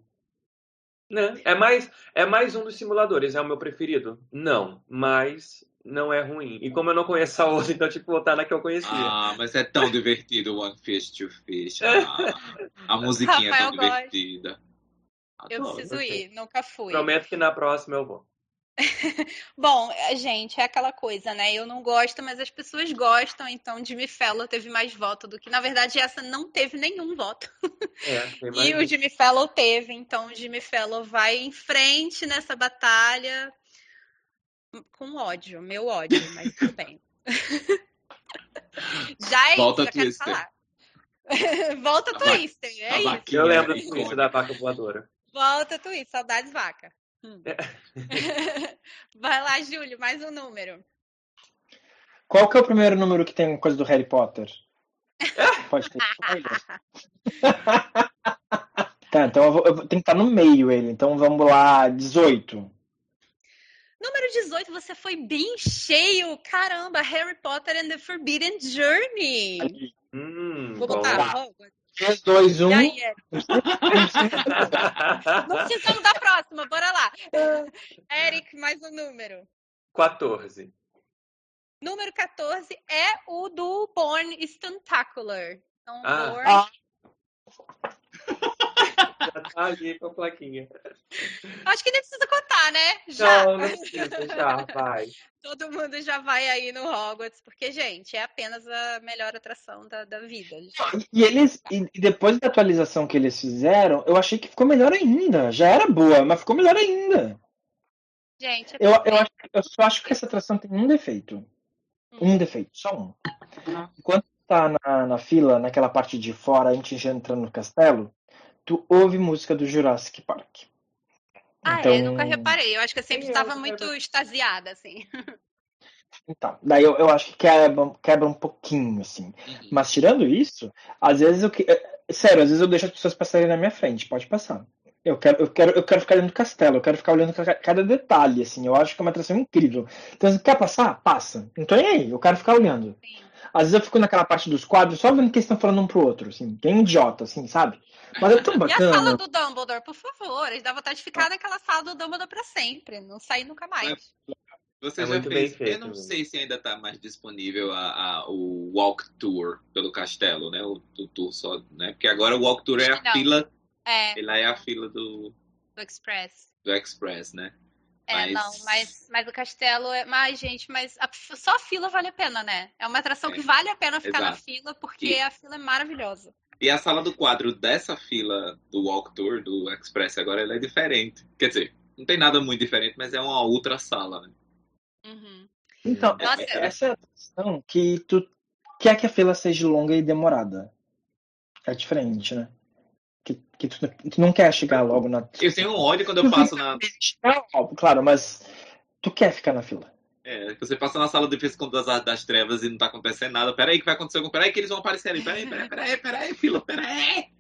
Speaker 3: Né? É, mais, é mais um dos simuladores. É o meu preferido? Não. Mas não é ruim. E como eu não conheço a outra, então, tipo, botar na que eu conhecia.
Speaker 2: Ah, mas é tão divertido o One Fish, Two [laughs] Fish. Ah, a musiquinha é tão
Speaker 1: gosta. Eu
Speaker 2: Adoro.
Speaker 1: preciso ir, nunca fui.
Speaker 3: Prometo que na próxima eu vou. [laughs]
Speaker 1: Bom, é, gente, é aquela coisa, né? Eu não gosto, mas as pessoas gostam, então Jimmy Fallon teve mais voto do que. Na verdade, essa não teve nenhum voto.
Speaker 3: É, [laughs]
Speaker 1: E o. Jimmy Fallon teve, então o Jimmy Fallon vai em frente nessa batalha com ódio, meu ódio, mas tudo bem. [laughs] Já é
Speaker 2: Volta
Speaker 1: isso, já quero
Speaker 2: Twister.
Speaker 1: falar. Volta
Speaker 2: A
Speaker 1: Twister,
Speaker 2: a
Speaker 1: é isso.
Speaker 2: vaquinha
Speaker 3: Eu lembro
Speaker 2: é
Speaker 3: disso
Speaker 2: icônica.
Speaker 3: da vaca voadora.
Speaker 1: Volta Twister, saudades vaca. Hum.
Speaker 3: É. [laughs]
Speaker 1: Vai lá, Júlio, mais um número.
Speaker 4: Qual que é o primeiro número que tem coisa do Harry Potter? [laughs] Pode ter? [laughs] Tá, então eu, vou, eu tem que estar no meio ele. Então vamos lá, 18.
Speaker 1: Número 18, você foi bem cheio. Caramba, Harry Potter and the Forbidden Journey.
Speaker 3: Hum,
Speaker 1: Vou botar. Hogwarts.
Speaker 4: 3, 2, 1.
Speaker 1: E aí, Eric? Não precisamos da próxima, bora lá. Eric, mais um número.
Speaker 3: 14.
Speaker 1: Número 14 é o do Born Stuntacular. Então,
Speaker 3: Ah.
Speaker 1: Born...
Speaker 4: Ah.
Speaker 3: Já tá ali com a plaquinha.
Speaker 1: Acho que nem precisa contar, né? Já.
Speaker 3: Não, não precisa, já, vai. [laughs]
Speaker 1: Todo mundo já vai aí no Hogwarts, porque, gente, é apenas a melhor atração da, da vida.
Speaker 4: E eles, e depois da atualização que eles fizeram, eu achei que ficou melhor ainda. Já era boa, mas ficou melhor ainda.
Speaker 1: Gente, é
Speaker 4: Eu, eu, acho, eu só acho que essa atração tem um defeito. Um defeito, só um. Enquanto tá na, na fila, naquela parte de fora, a gente já entrando no castelo, tu ouve música do Jurassic Park.
Speaker 1: Ah,
Speaker 4: Então-
Speaker 1: é, nunca reparei. Eu acho que eu sempre estava muito extasiada, assim.
Speaker 4: Então, daí eu, eu acho que quebra, quebra um pouquinho, assim.
Speaker 2: Uhum.
Speaker 4: Mas tirando isso, às vezes eu. que- é, Sério, às vezes eu deixo as pessoas passarem na minha frente, pode passar. Eu quero, eu quero, eu quero ficar dentro do castelo, eu quero ficar olhando ca- cada detalhe, assim. Eu acho que é uma atração incrível. Então, se quer passar? Passa. Tô nem aí, eu quero ficar olhando.
Speaker 1: Sim.
Speaker 4: Às vezes eu fico naquela parte dos quadros só vendo o que eles estão falando um pro outro, assim. Bem idiota, assim, sabe? Mas é tão [laughs]
Speaker 1: E a
Speaker 4: bacana.
Speaker 1: sala do Dumbledore, por favor. Eles dá vontade de ficar naquela sala do Dumbledore pra sempre. Não sair nunca mais.
Speaker 2: Você
Speaker 3: É
Speaker 2: já fez.
Speaker 3: feito,
Speaker 2: eu não
Speaker 3: mesmo.
Speaker 2: sei se ainda está mais disponível a, a- o Walk Tour pelo castelo, né? O, o tour só, né? Porque agora o Walk Tour é a
Speaker 1: não.
Speaker 2: fila.
Speaker 1: É,
Speaker 2: Ele é a fila do,
Speaker 1: do Express.
Speaker 2: do Express, né?
Speaker 1: É,
Speaker 2: Mas-
Speaker 1: não, mas, mas o castelo é. Mas, gente, mas a- só a fila vale a pena, né? É uma atração
Speaker 2: É,
Speaker 1: que vale a pena ficar na
Speaker 2: exato.
Speaker 1: fila, porque
Speaker 2: E-
Speaker 1: a fila é maravilhosa.
Speaker 2: E a sala do quadro dessa fila do Walk Tour, do Express, agora ela é diferente. Quer dizer, não tem nada muito diferente, mas é uma outra sala, né?
Speaker 1: Uhum.
Speaker 4: Então,
Speaker 1: Nossa.
Speaker 4: é- essa é a atração que tu quer que a fila seja longa e demorada. É diferente, né? Que, que tu, tu não quer chegar logo na.
Speaker 2: Eu tenho um ódio quando eu passo na.
Speaker 4: Claro, mas tu quer ficar na fila.
Speaker 2: É, você passa na sala de defesa com duas das trevas e não tá acontecendo nada. Peraí, que vai acontecer alguma Peraí, que eles vão aparecer ali. Peraí, peraí, peraí, peraí, fila, peraí.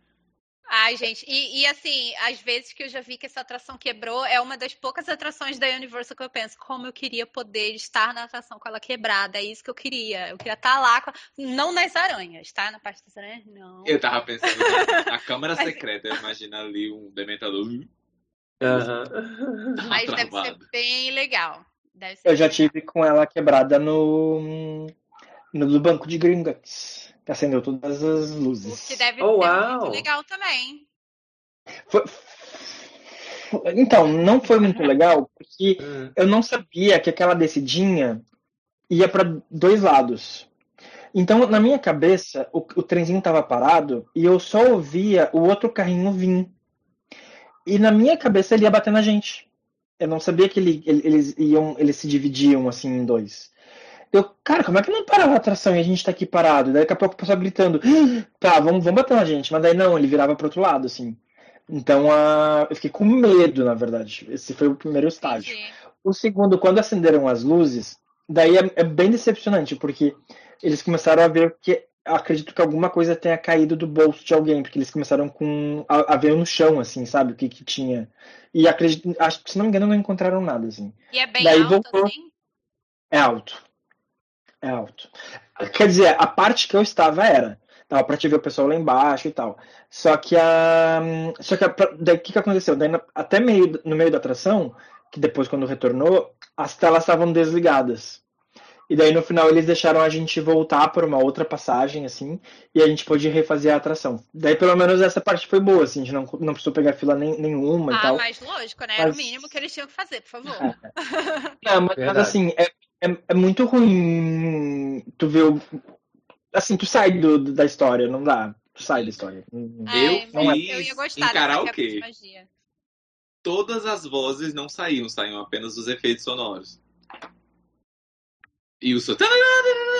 Speaker 1: Ai, gente, e, e, assim, às vezes que eu já vi que essa atração quebrou, é uma das poucas atrações da Universal que eu penso, como eu queria poder estar na atração com ela quebrada, é isso que eu queria. Eu queria estar lá, com... não nas aranhas, tá? Na parte das aranhas, não.
Speaker 2: Eu tava pensando na Câmara [laughs] Mas... Secreta, imagina ali um dementador. Uhum. [laughs]
Speaker 1: Mas deve ser bem legal. Ser
Speaker 4: eu já tive com ela quebrada no, no banco de Gringotts acendeu todas as luzes.
Speaker 1: O que deve oh, ser uau. muito legal também.
Speaker 4: Foi... Então, não foi muito [laughs] legal, porque hum. eu não sabia que aquela descidinha ia para dois lados. Então, na minha cabeça, o, o trenzinho estava parado e eu só ouvia o outro carrinho vir. E na minha cabeça ele ia bater na gente. Eu não sabia que ele, eles iam, eles se dividiam assim em dois. Eu, cara, como é que não parava a atração e a gente tá aqui parado? Daí daqui a pouco o pessoal gritando, [gasps] tá, vamos, vamos bater na gente. Mas daí não, ele virava pro outro lado, assim. Então a... eu fiquei com medo, na verdade. Esse foi o primeiro estágio. Entendi. O segundo, quando acenderam as luzes, daí é, é, bem decepcionante, porque eles começaram a ver que acredito que alguma coisa tenha caído do bolso de alguém, porque eles começaram com a, a ver no chão, assim, sabe, o que que tinha. E acredito, acho que se não me engano não encontraram nada, assim.
Speaker 1: E é bem daí alto, voltou... assim?
Speaker 4: É alto. É alto. Quer dizer, a parte que eu estava era. Dava pra te ver o pessoal lá embaixo e tal. Só que a. Só que a, daí o que, que aconteceu? Daí, até meio, no meio da atração, que depois quando retornou, as telas estavam desligadas. E daí no final eles deixaram a gente voltar por uma outra passagem, assim, e a gente pôde refazer a atração. Daí pelo menos essa parte foi boa, assim, a gente não, não precisou pegar fila nem, nenhuma
Speaker 1: ah,
Speaker 4: e tal.
Speaker 1: Ah, mas lógico, né? Mas... Era o mínimo que eles tinham que fazer, por favor. É. [laughs]
Speaker 4: Não, mas, mas, assim, é, é, é muito ruim tu ver o. Assim, tu sai do, da história, não dá. Tu sai da história.
Speaker 2: É, eu, não é. eu ia gostar encarar o quê? Todas as vozes não saíam, saíam apenas os efeitos sonoros. E o.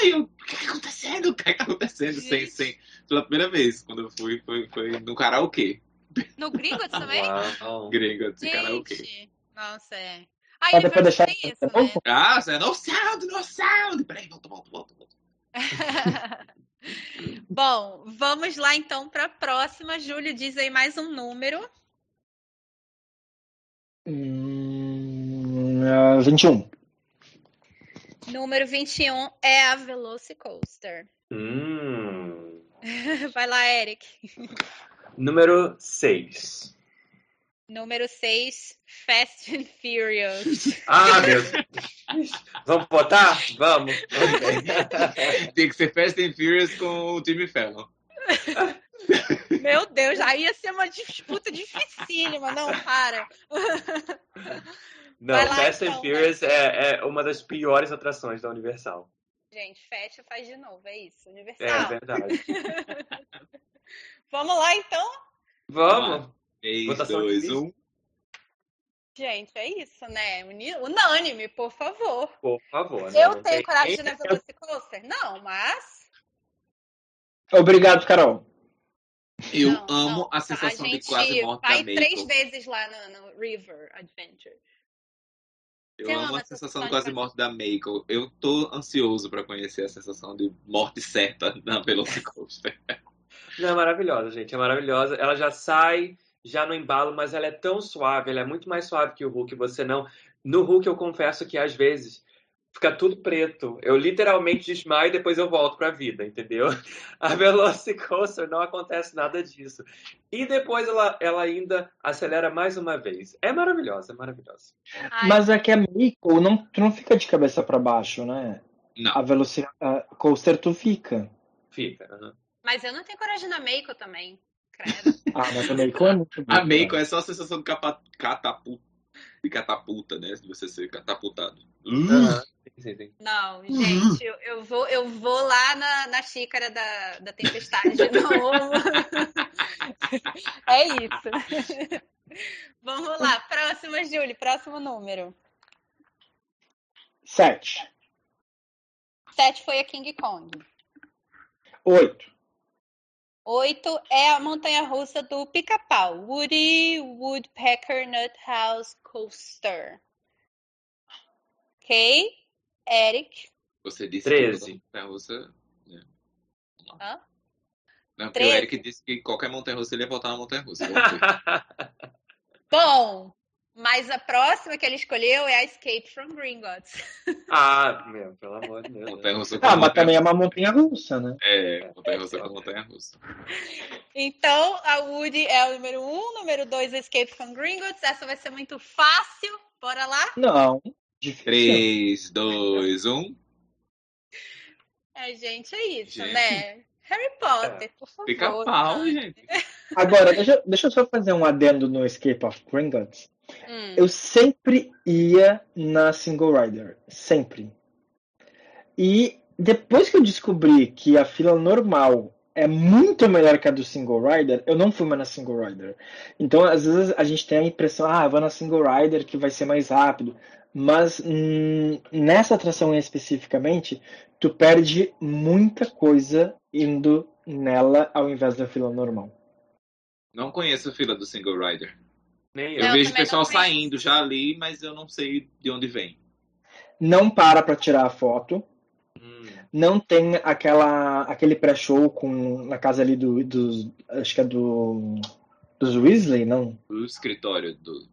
Speaker 2: Eu, o que está acontecendo? O que está acontecendo? Sem, sem, pela primeira vez, quando eu fui, foi, foi no karaokê.
Speaker 1: No Gringotts também? [laughs]
Speaker 2: Gringotts, karaokê.
Speaker 1: Nossa, é. Aí Pode
Speaker 4: depois deixar
Speaker 1: isso, né?
Speaker 2: Ah, você é no sound, no sound. Peraí, volta, volta, volta. volta. [laughs]
Speaker 1: Bom, vamos lá então para a próxima. Júlio, diz aí mais um número.
Speaker 4: Hum, uh, 21.
Speaker 1: Número 21 é a Velocicoaster.
Speaker 3: Hum. [laughs]
Speaker 1: Vai lá, Eric.
Speaker 3: Número 6.
Speaker 1: Número 6, Fast and Furious. [laughs]
Speaker 3: Ah, meu Deus. Vamos botar? Vamos.
Speaker 2: Okay. [laughs] Tem que ser Fast and Furious com o Jimmy Fallon.
Speaker 1: Meu Deus, aí ia ser uma disputa dificílima. Não, para.
Speaker 3: Não, lá, Fast então, and Furious é, é, uma das piores atrações da Universal.
Speaker 1: Gente, Fast faz de novo, é isso. Universal.
Speaker 3: É verdade. [laughs]
Speaker 1: Vamos lá, então?
Speaker 3: Vamos.
Speaker 2: 3, 2, 1.
Speaker 1: Gente, é isso, né? Unânime, por favor.
Speaker 3: Por favor. Né?
Speaker 1: Eu tenho coragem de ir na Velocicoaster? Não, mas.
Speaker 4: Obrigado, Carol.
Speaker 2: Eu não, amo não. a sensação a de quase morte
Speaker 1: vai
Speaker 2: da
Speaker 1: três vezes lá no, no River Adventure.
Speaker 2: Eu Você amo a sensação de quase morte da Mako. Eu tô ansioso para conhecer a sensação de morte certa na Velocicoaster.
Speaker 3: Não, é maravilhosa, gente. É maravilhosa. Ela já sai já no embalo, mas ela é tão suave, ela é muito mais suave que o Hulk, você não. No Hulk eu confesso que às vezes fica tudo preto. Eu literalmente desmaio e depois eu volto para a vida, entendeu? [laughs] A Velocicoaster não acontece nada disso. E depois ela, ela ainda acelera mais uma vez. É maravilhosa, é maravilhosa.
Speaker 4: Ai. Mas é que a Miko não, tu não fica de cabeça para baixo, né?
Speaker 2: Não.
Speaker 4: A Velocicoaster tu fica.
Speaker 3: Fica, uhum.
Speaker 1: Mas eu não tenho coragem na Meiko também.
Speaker 4: Ah, mas a Meiko é muito
Speaker 2: boa. A Meiko é só a sensação de catapulta, de catapulta, né? De você ser catapultado.
Speaker 3: Uh!
Speaker 1: Não, gente, eu, eu, vou, eu vou lá na, na xícara da, da tempestade [laughs] de novo. [laughs] é isso. Vamos lá, próxima, Júlia, próximo número.
Speaker 4: Sete.
Speaker 1: Sete foi a King Kong.
Speaker 4: Oito.
Speaker 1: Oito é a montanha-russa do Pica-Pau, Woody Woodpecker Nut House Coaster. Ok? Eric.
Speaker 2: Você disse
Speaker 3: 13.
Speaker 2: que montanha-russa... né?
Speaker 1: Hã?
Speaker 2: Não, porque
Speaker 1: 13.
Speaker 2: o Eric disse que qualquer montanha-russa ele ia voltar na montanha-russa. [laughs] [laughs]
Speaker 1: Bom, mas a próxima que ele escolheu é a Escape from Gringotts. [laughs]
Speaker 3: ah, meu, pelo amor de Deus.
Speaker 2: montanha-russa com
Speaker 4: Ah, mas
Speaker 2: montanha-
Speaker 4: também é uma montanha russa, né?
Speaker 2: É, montanha-russa com montanha-russa.
Speaker 1: Então, a Woody é o número um, número dois, Escape from Gringotts. Essa vai ser muito fácil. Bora lá?
Speaker 4: Não. Difícil.
Speaker 2: 3, 2, 1.
Speaker 1: É, gente, é isso,
Speaker 2: Gente.
Speaker 1: né? Harry Potter, por favor.
Speaker 2: Fica pau, gente. [laughs]
Speaker 4: Agora, deixa, deixa eu só fazer um adendo no Escape of Gringotts.
Speaker 1: Hum.
Speaker 4: Eu sempre ia na Single Rider. Sempre. E depois que eu descobri que a fila normal é muito melhor que a do Single Rider, eu não fui mais na Single Rider. Então, às vezes, a gente tem a impressão, ah, eu vou na Single Rider que vai ser mais rápido. Mas hum, nessa atração especificamente, tu perde muita coisa indo nela ao invés da fila normal.
Speaker 2: Não conheço a fila do Single Rider.
Speaker 3: Nem
Speaker 2: Eu
Speaker 3: eu.
Speaker 1: Não,
Speaker 2: vejo o pessoal saindo já ali, mas eu não sei de onde vem.
Speaker 4: Não para pra tirar a foto.
Speaker 3: Hum.
Speaker 4: não tem aquela aquele pré-show com na casa ali do dos acho que é do dos Weasley não
Speaker 2: O escritório do.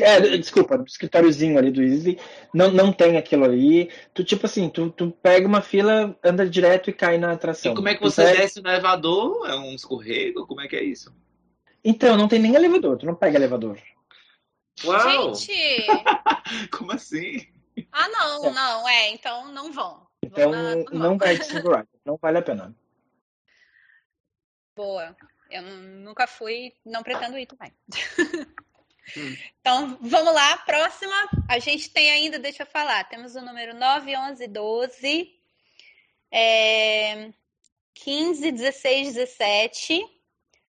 Speaker 4: é, desculpa do escritóriozinho ali do Weasley não não tem aquilo ali tu tipo assim tu, tu pega uma fila anda direto e cai na atração
Speaker 2: E como é que
Speaker 4: Tu
Speaker 2: você
Speaker 4: pega-
Speaker 2: desce no elevador? É um escorrego? Como é que é isso?
Speaker 4: Então não tem nem elevador tu não pega elevador
Speaker 3: Uau!
Speaker 1: Gente! [laughs]
Speaker 2: Como assim?
Speaker 1: Ah, não,
Speaker 4: É.
Speaker 1: não, é, então não vão.
Speaker 4: então
Speaker 1: Vão na normal.
Speaker 4: não vai de single rider não vale a pena
Speaker 1: Boa. Eu nu- nunca fui, não pretendo ir também.
Speaker 3: Hum. [laughs]
Speaker 1: Então, vamos lá, próxima. A gente tem ainda, deixa eu falar, temos o número 9, 11, 12, é, 15, 16, 17,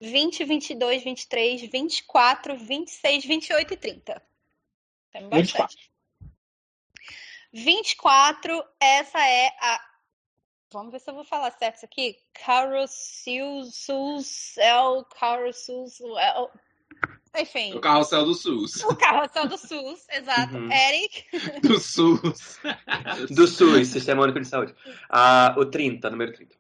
Speaker 1: 20, 22, 23, 24, 26, 28 e 30. Temos
Speaker 4: 24.
Speaker 1: bastante. 24, essa é a. Vamos ver se eu vou falar certo isso aqui. Carousel, El, Carousel, El. Enfim,
Speaker 2: O carrossel do SUS.
Speaker 1: o carrossel do SUS, exato.
Speaker 3: Uhum.
Speaker 1: Eric,
Speaker 2: Do SUS. [laughs]
Speaker 3: Do SUS, Sistema Único de Saúde. Ah, o 30, número 30.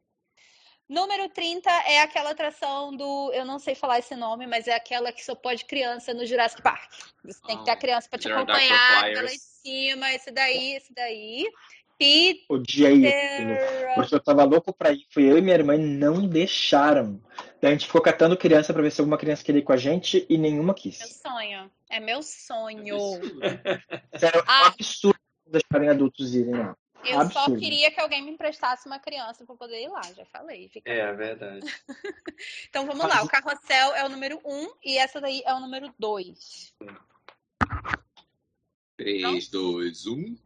Speaker 1: Número 30 é aquela atração do. Eu não sei falar esse nome, mas é aquela que só pode criança no Jurassic Park. Você tem que ter a
Speaker 2: Oh,
Speaker 1: criança pra te acompanhar, lá em cima, esse daí, esse daí. Peter.
Speaker 4: odiei aquilo porque eu tava louco pra ir fui eu e minha irmã e não deixaram Daí a gente ficou catando criança pra ver se alguma criança queria ir com a gente e nenhuma
Speaker 1: Meu
Speaker 4: quis
Speaker 1: sonho. É meu sonho.
Speaker 4: Sério, é um
Speaker 1: Ah.
Speaker 4: absurdo deixarem adultos irem lá.
Speaker 1: Eu só
Speaker 4: Absurdo.
Speaker 1: queria que alguém me emprestasse uma criança pra poder ir lá, já falei. Fica-
Speaker 3: É, verdade. [laughs]
Speaker 1: Então vamos lá, o carrossel é o número 1 e essa daí é o número 2.
Speaker 2: 3, 2, 1.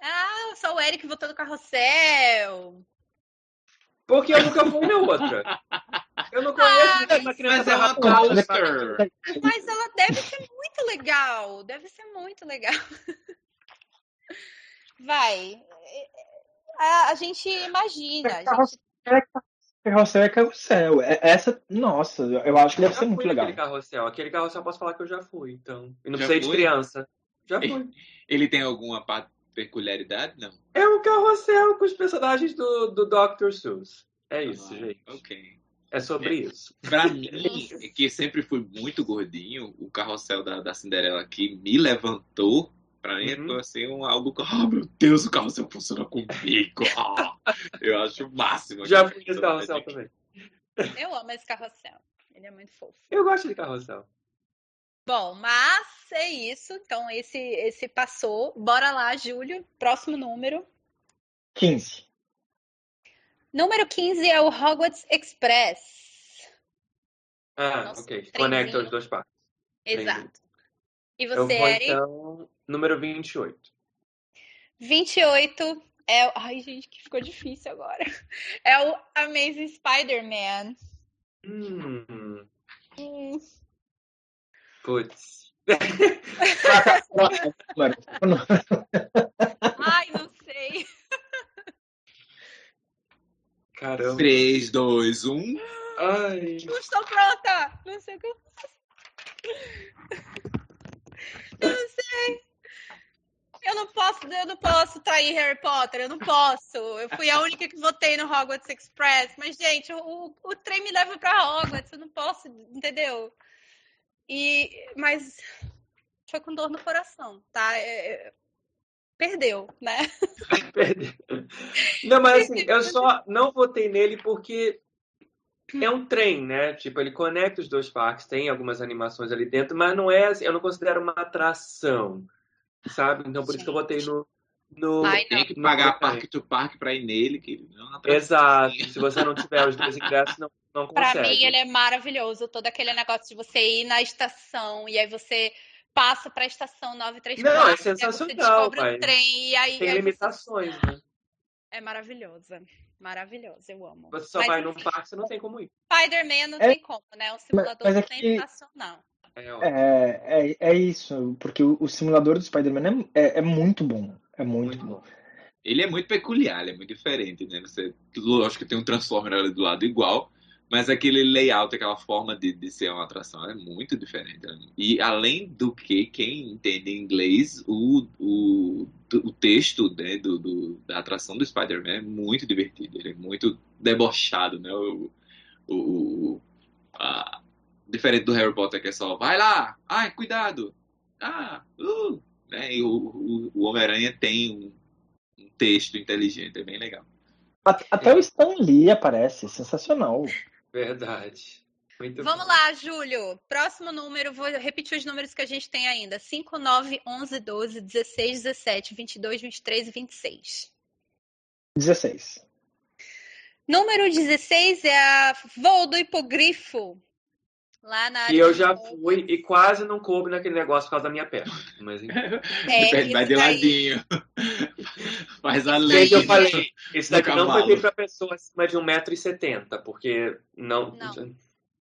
Speaker 1: Ah, só o Eric votou no carrossel.
Speaker 3: Porque eu nunca fui na outra. Eu não conheço
Speaker 1: Ah,
Speaker 3: uma criança
Speaker 2: Mas é uma coaster.
Speaker 1: Mas ela deve ser muito legal. Deve ser muito legal. Vai. A, a gente imagina. A gente...
Speaker 4: Carrossel é carrossel. É- Essa, nossa, eu acho que deve ser muito
Speaker 3: fui
Speaker 4: legal.
Speaker 3: naquele carrossel. Aquele carrossel eu posso falar que eu já fui, então. E não
Speaker 2: Já
Speaker 3: sei de
Speaker 2: foi?
Speaker 3: criança. Já fui.
Speaker 2: Ele tem alguma peculiaridade? Não.
Speaker 3: É um carrossel com os personagens do, do Dr. Seuss. É isso,
Speaker 2: Ah,
Speaker 3: gente.
Speaker 2: Ok.
Speaker 3: É sobre isso.
Speaker 2: Pra [laughs] mim, que sempre fui muito gordinho, o carrossel da, da Cinderela aqui me levantou. Pra mim
Speaker 3: Uhum.
Speaker 2: foi assim um, algo que, oh meu Deus, o carrossel funciona comigo. Ah, eu acho o máximo.
Speaker 3: Já fui nesse carrossel também.
Speaker 1: Eu amo esse carrossel. Ele é muito fofo.
Speaker 3: Eu gosto de carrossel.
Speaker 1: Bom, mas é isso. Então esse, esse passou. Bora lá, Júlio. Próximo número.
Speaker 4: 15.
Speaker 1: Número 15 é o Hogwarts Express.
Speaker 3: Ah, ok.
Speaker 1: trenzinho.
Speaker 3: Conecta os dois partes.
Speaker 1: Exato. E você,
Speaker 3: vou
Speaker 1: Eric?
Speaker 3: então. Número 28.
Speaker 1: 28 é o. Ai, gente, que ficou difícil agora. [laughs] É o Amazing Spider-Man.
Speaker 3: Hum.
Speaker 1: Hum,
Speaker 3: Putz. [laughs]
Speaker 1: Ai, não sei.
Speaker 3: Caramba.
Speaker 2: 3, 2, 1.
Speaker 3: Ai.
Speaker 1: Não estou pronta. Não sei o que eu faço. Eu [laughs] não sei. Eu não posso, eu não posso trair Harry Potter, eu não posso. Eu fui a única que votei no Hogwarts Express, mas gente, o, o trem me leva para Hogwarts, eu não posso, entendeu? E mas foi com dor no coração, tá? É, é perdeu, né? [laughs]
Speaker 3: Perdeu. Não, mas assim, eu só não votei nele porque é um trem, né? Tipo, ele conecta os dois parques, tem algumas animações ali dentro, mas não é, assim, eu não considero uma atração, sabe? Então por Gente. isso que eu botei no. no
Speaker 2: Ai, tem que pagar parque to parque para ir nele, que
Speaker 3: não é Exato. Se você não tiver os dois ingressos, não, não consegue.
Speaker 1: Pra mim, ele é maravilhoso. Todo aquele negócio de você ir na estação e aí você passa para a estação 934.
Speaker 3: Não, é sensacional,
Speaker 1: pai. Um trem, e aí,
Speaker 3: Tem
Speaker 1: aí
Speaker 3: limitações, você... né?
Speaker 1: É maravilhosa. Maravilhosa, eu amo.
Speaker 3: Você só mas, vai num parque, você não tem como ir.
Speaker 1: Spider-Man não é... tem como, né? Um simulador mas, mas é sensacional.
Speaker 4: É, é, é, é, isso, porque o, o simulador do Spider-Man é, é, é, muito bom. É muito, muito bom. bom.
Speaker 2: Ele é muito peculiar, ele é muito diferente, né? Você, lógico que tem um Transformer ali do lado igual, mas aquele layout, aquela forma de, de ser uma atração é muito diferente. Né? E além do que, quem entende inglês, o, o, o texto né, do, do, da atração do Spider-Man é muito divertido. Ele é muito debochado, né? O, o, a, diferente do Harry Potter, que é só, vai lá, ai, cuidado, ah, uh, né? E o, o, o Homem-Aranha tem um, um texto inteligente, é bem legal.
Speaker 4: Até o Stan Lee aparece, sensacional.
Speaker 3: Verdade. Muito
Speaker 1: Vamos bom. lá, Júlio. Próximo número, vou repetir os números que a gente tem ainda: 5, 9, 11, 12, 16, 17, 22, 23 e 26.
Speaker 4: 16.
Speaker 1: Número 16 é a Voo do Hipogrifo. Lá na
Speaker 3: área. E eu já fui e quase não coube naquele negócio por causa da minha perna. Mas
Speaker 2: é, [laughs] vai de ladinho. [laughs] Faz a lei.
Speaker 3: eu falei, isso daqui não foi feito para pessoa acima de 1,70m, porque não.
Speaker 1: Não.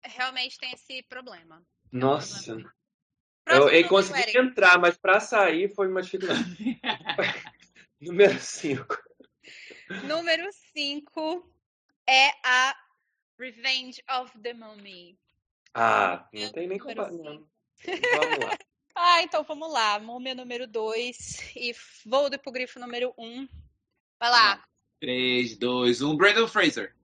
Speaker 1: Realmente tem esse problema.
Speaker 3: Nossa. eu, eu consegui Eric. entrar, mas para sair foi uma dificuldade. [laughs] Número 5.
Speaker 1: Número 5 é a Revenge of the Mummy.
Speaker 3: Ah, não tem nem comparação. Vamos lá. [laughs]
Speaker 1: ah, então vamos lá. Múmia número 2 e voo do hipogrifo número 1. Um. Vai lá.
Speaker 2: 3, 2, 1. Brandon Fraser.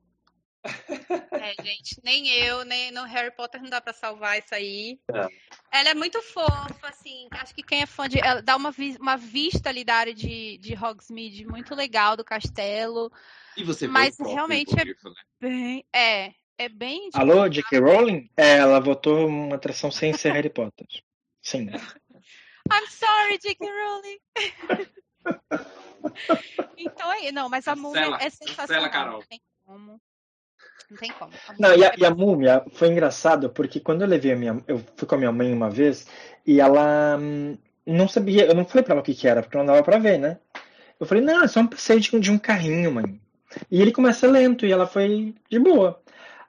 Speaker 1: É, gente, nem eu, nem no Harry Potter não dá pra salvar isso aí. É. Ela é muito fofa, assim. Acho que quem é fã de. Ela dá uma, vi, uma vista ali da área de, de Hogsmeade muito legal do castelo.
Speaker 2: E você
Speaker 1: Mas realmente é né? bem. É, é bem.
Speaker 4: Alô, J.K. Rowling? É, ela votou uma atração sem ser Harry Potter. Sim. [laughs]
Speaker 1: I'm sorry, J.K. Rowling. [laughs] então aí, não, mas a múmia é sensacional. Carol. Não tem como. Não tem como.
Speaker 4: Não, e a, e a múmia foi engraçado porque quando eu levei a minha. Eu fui com a minha mãe uma vez e ela hum, não sabia. Eu não falei pra ela o que, que era, porque não dava pra ver, né? Eu falei, não, é só um passeio de, de um carrinho, mãe. E ele começa lento e ela foi de boa.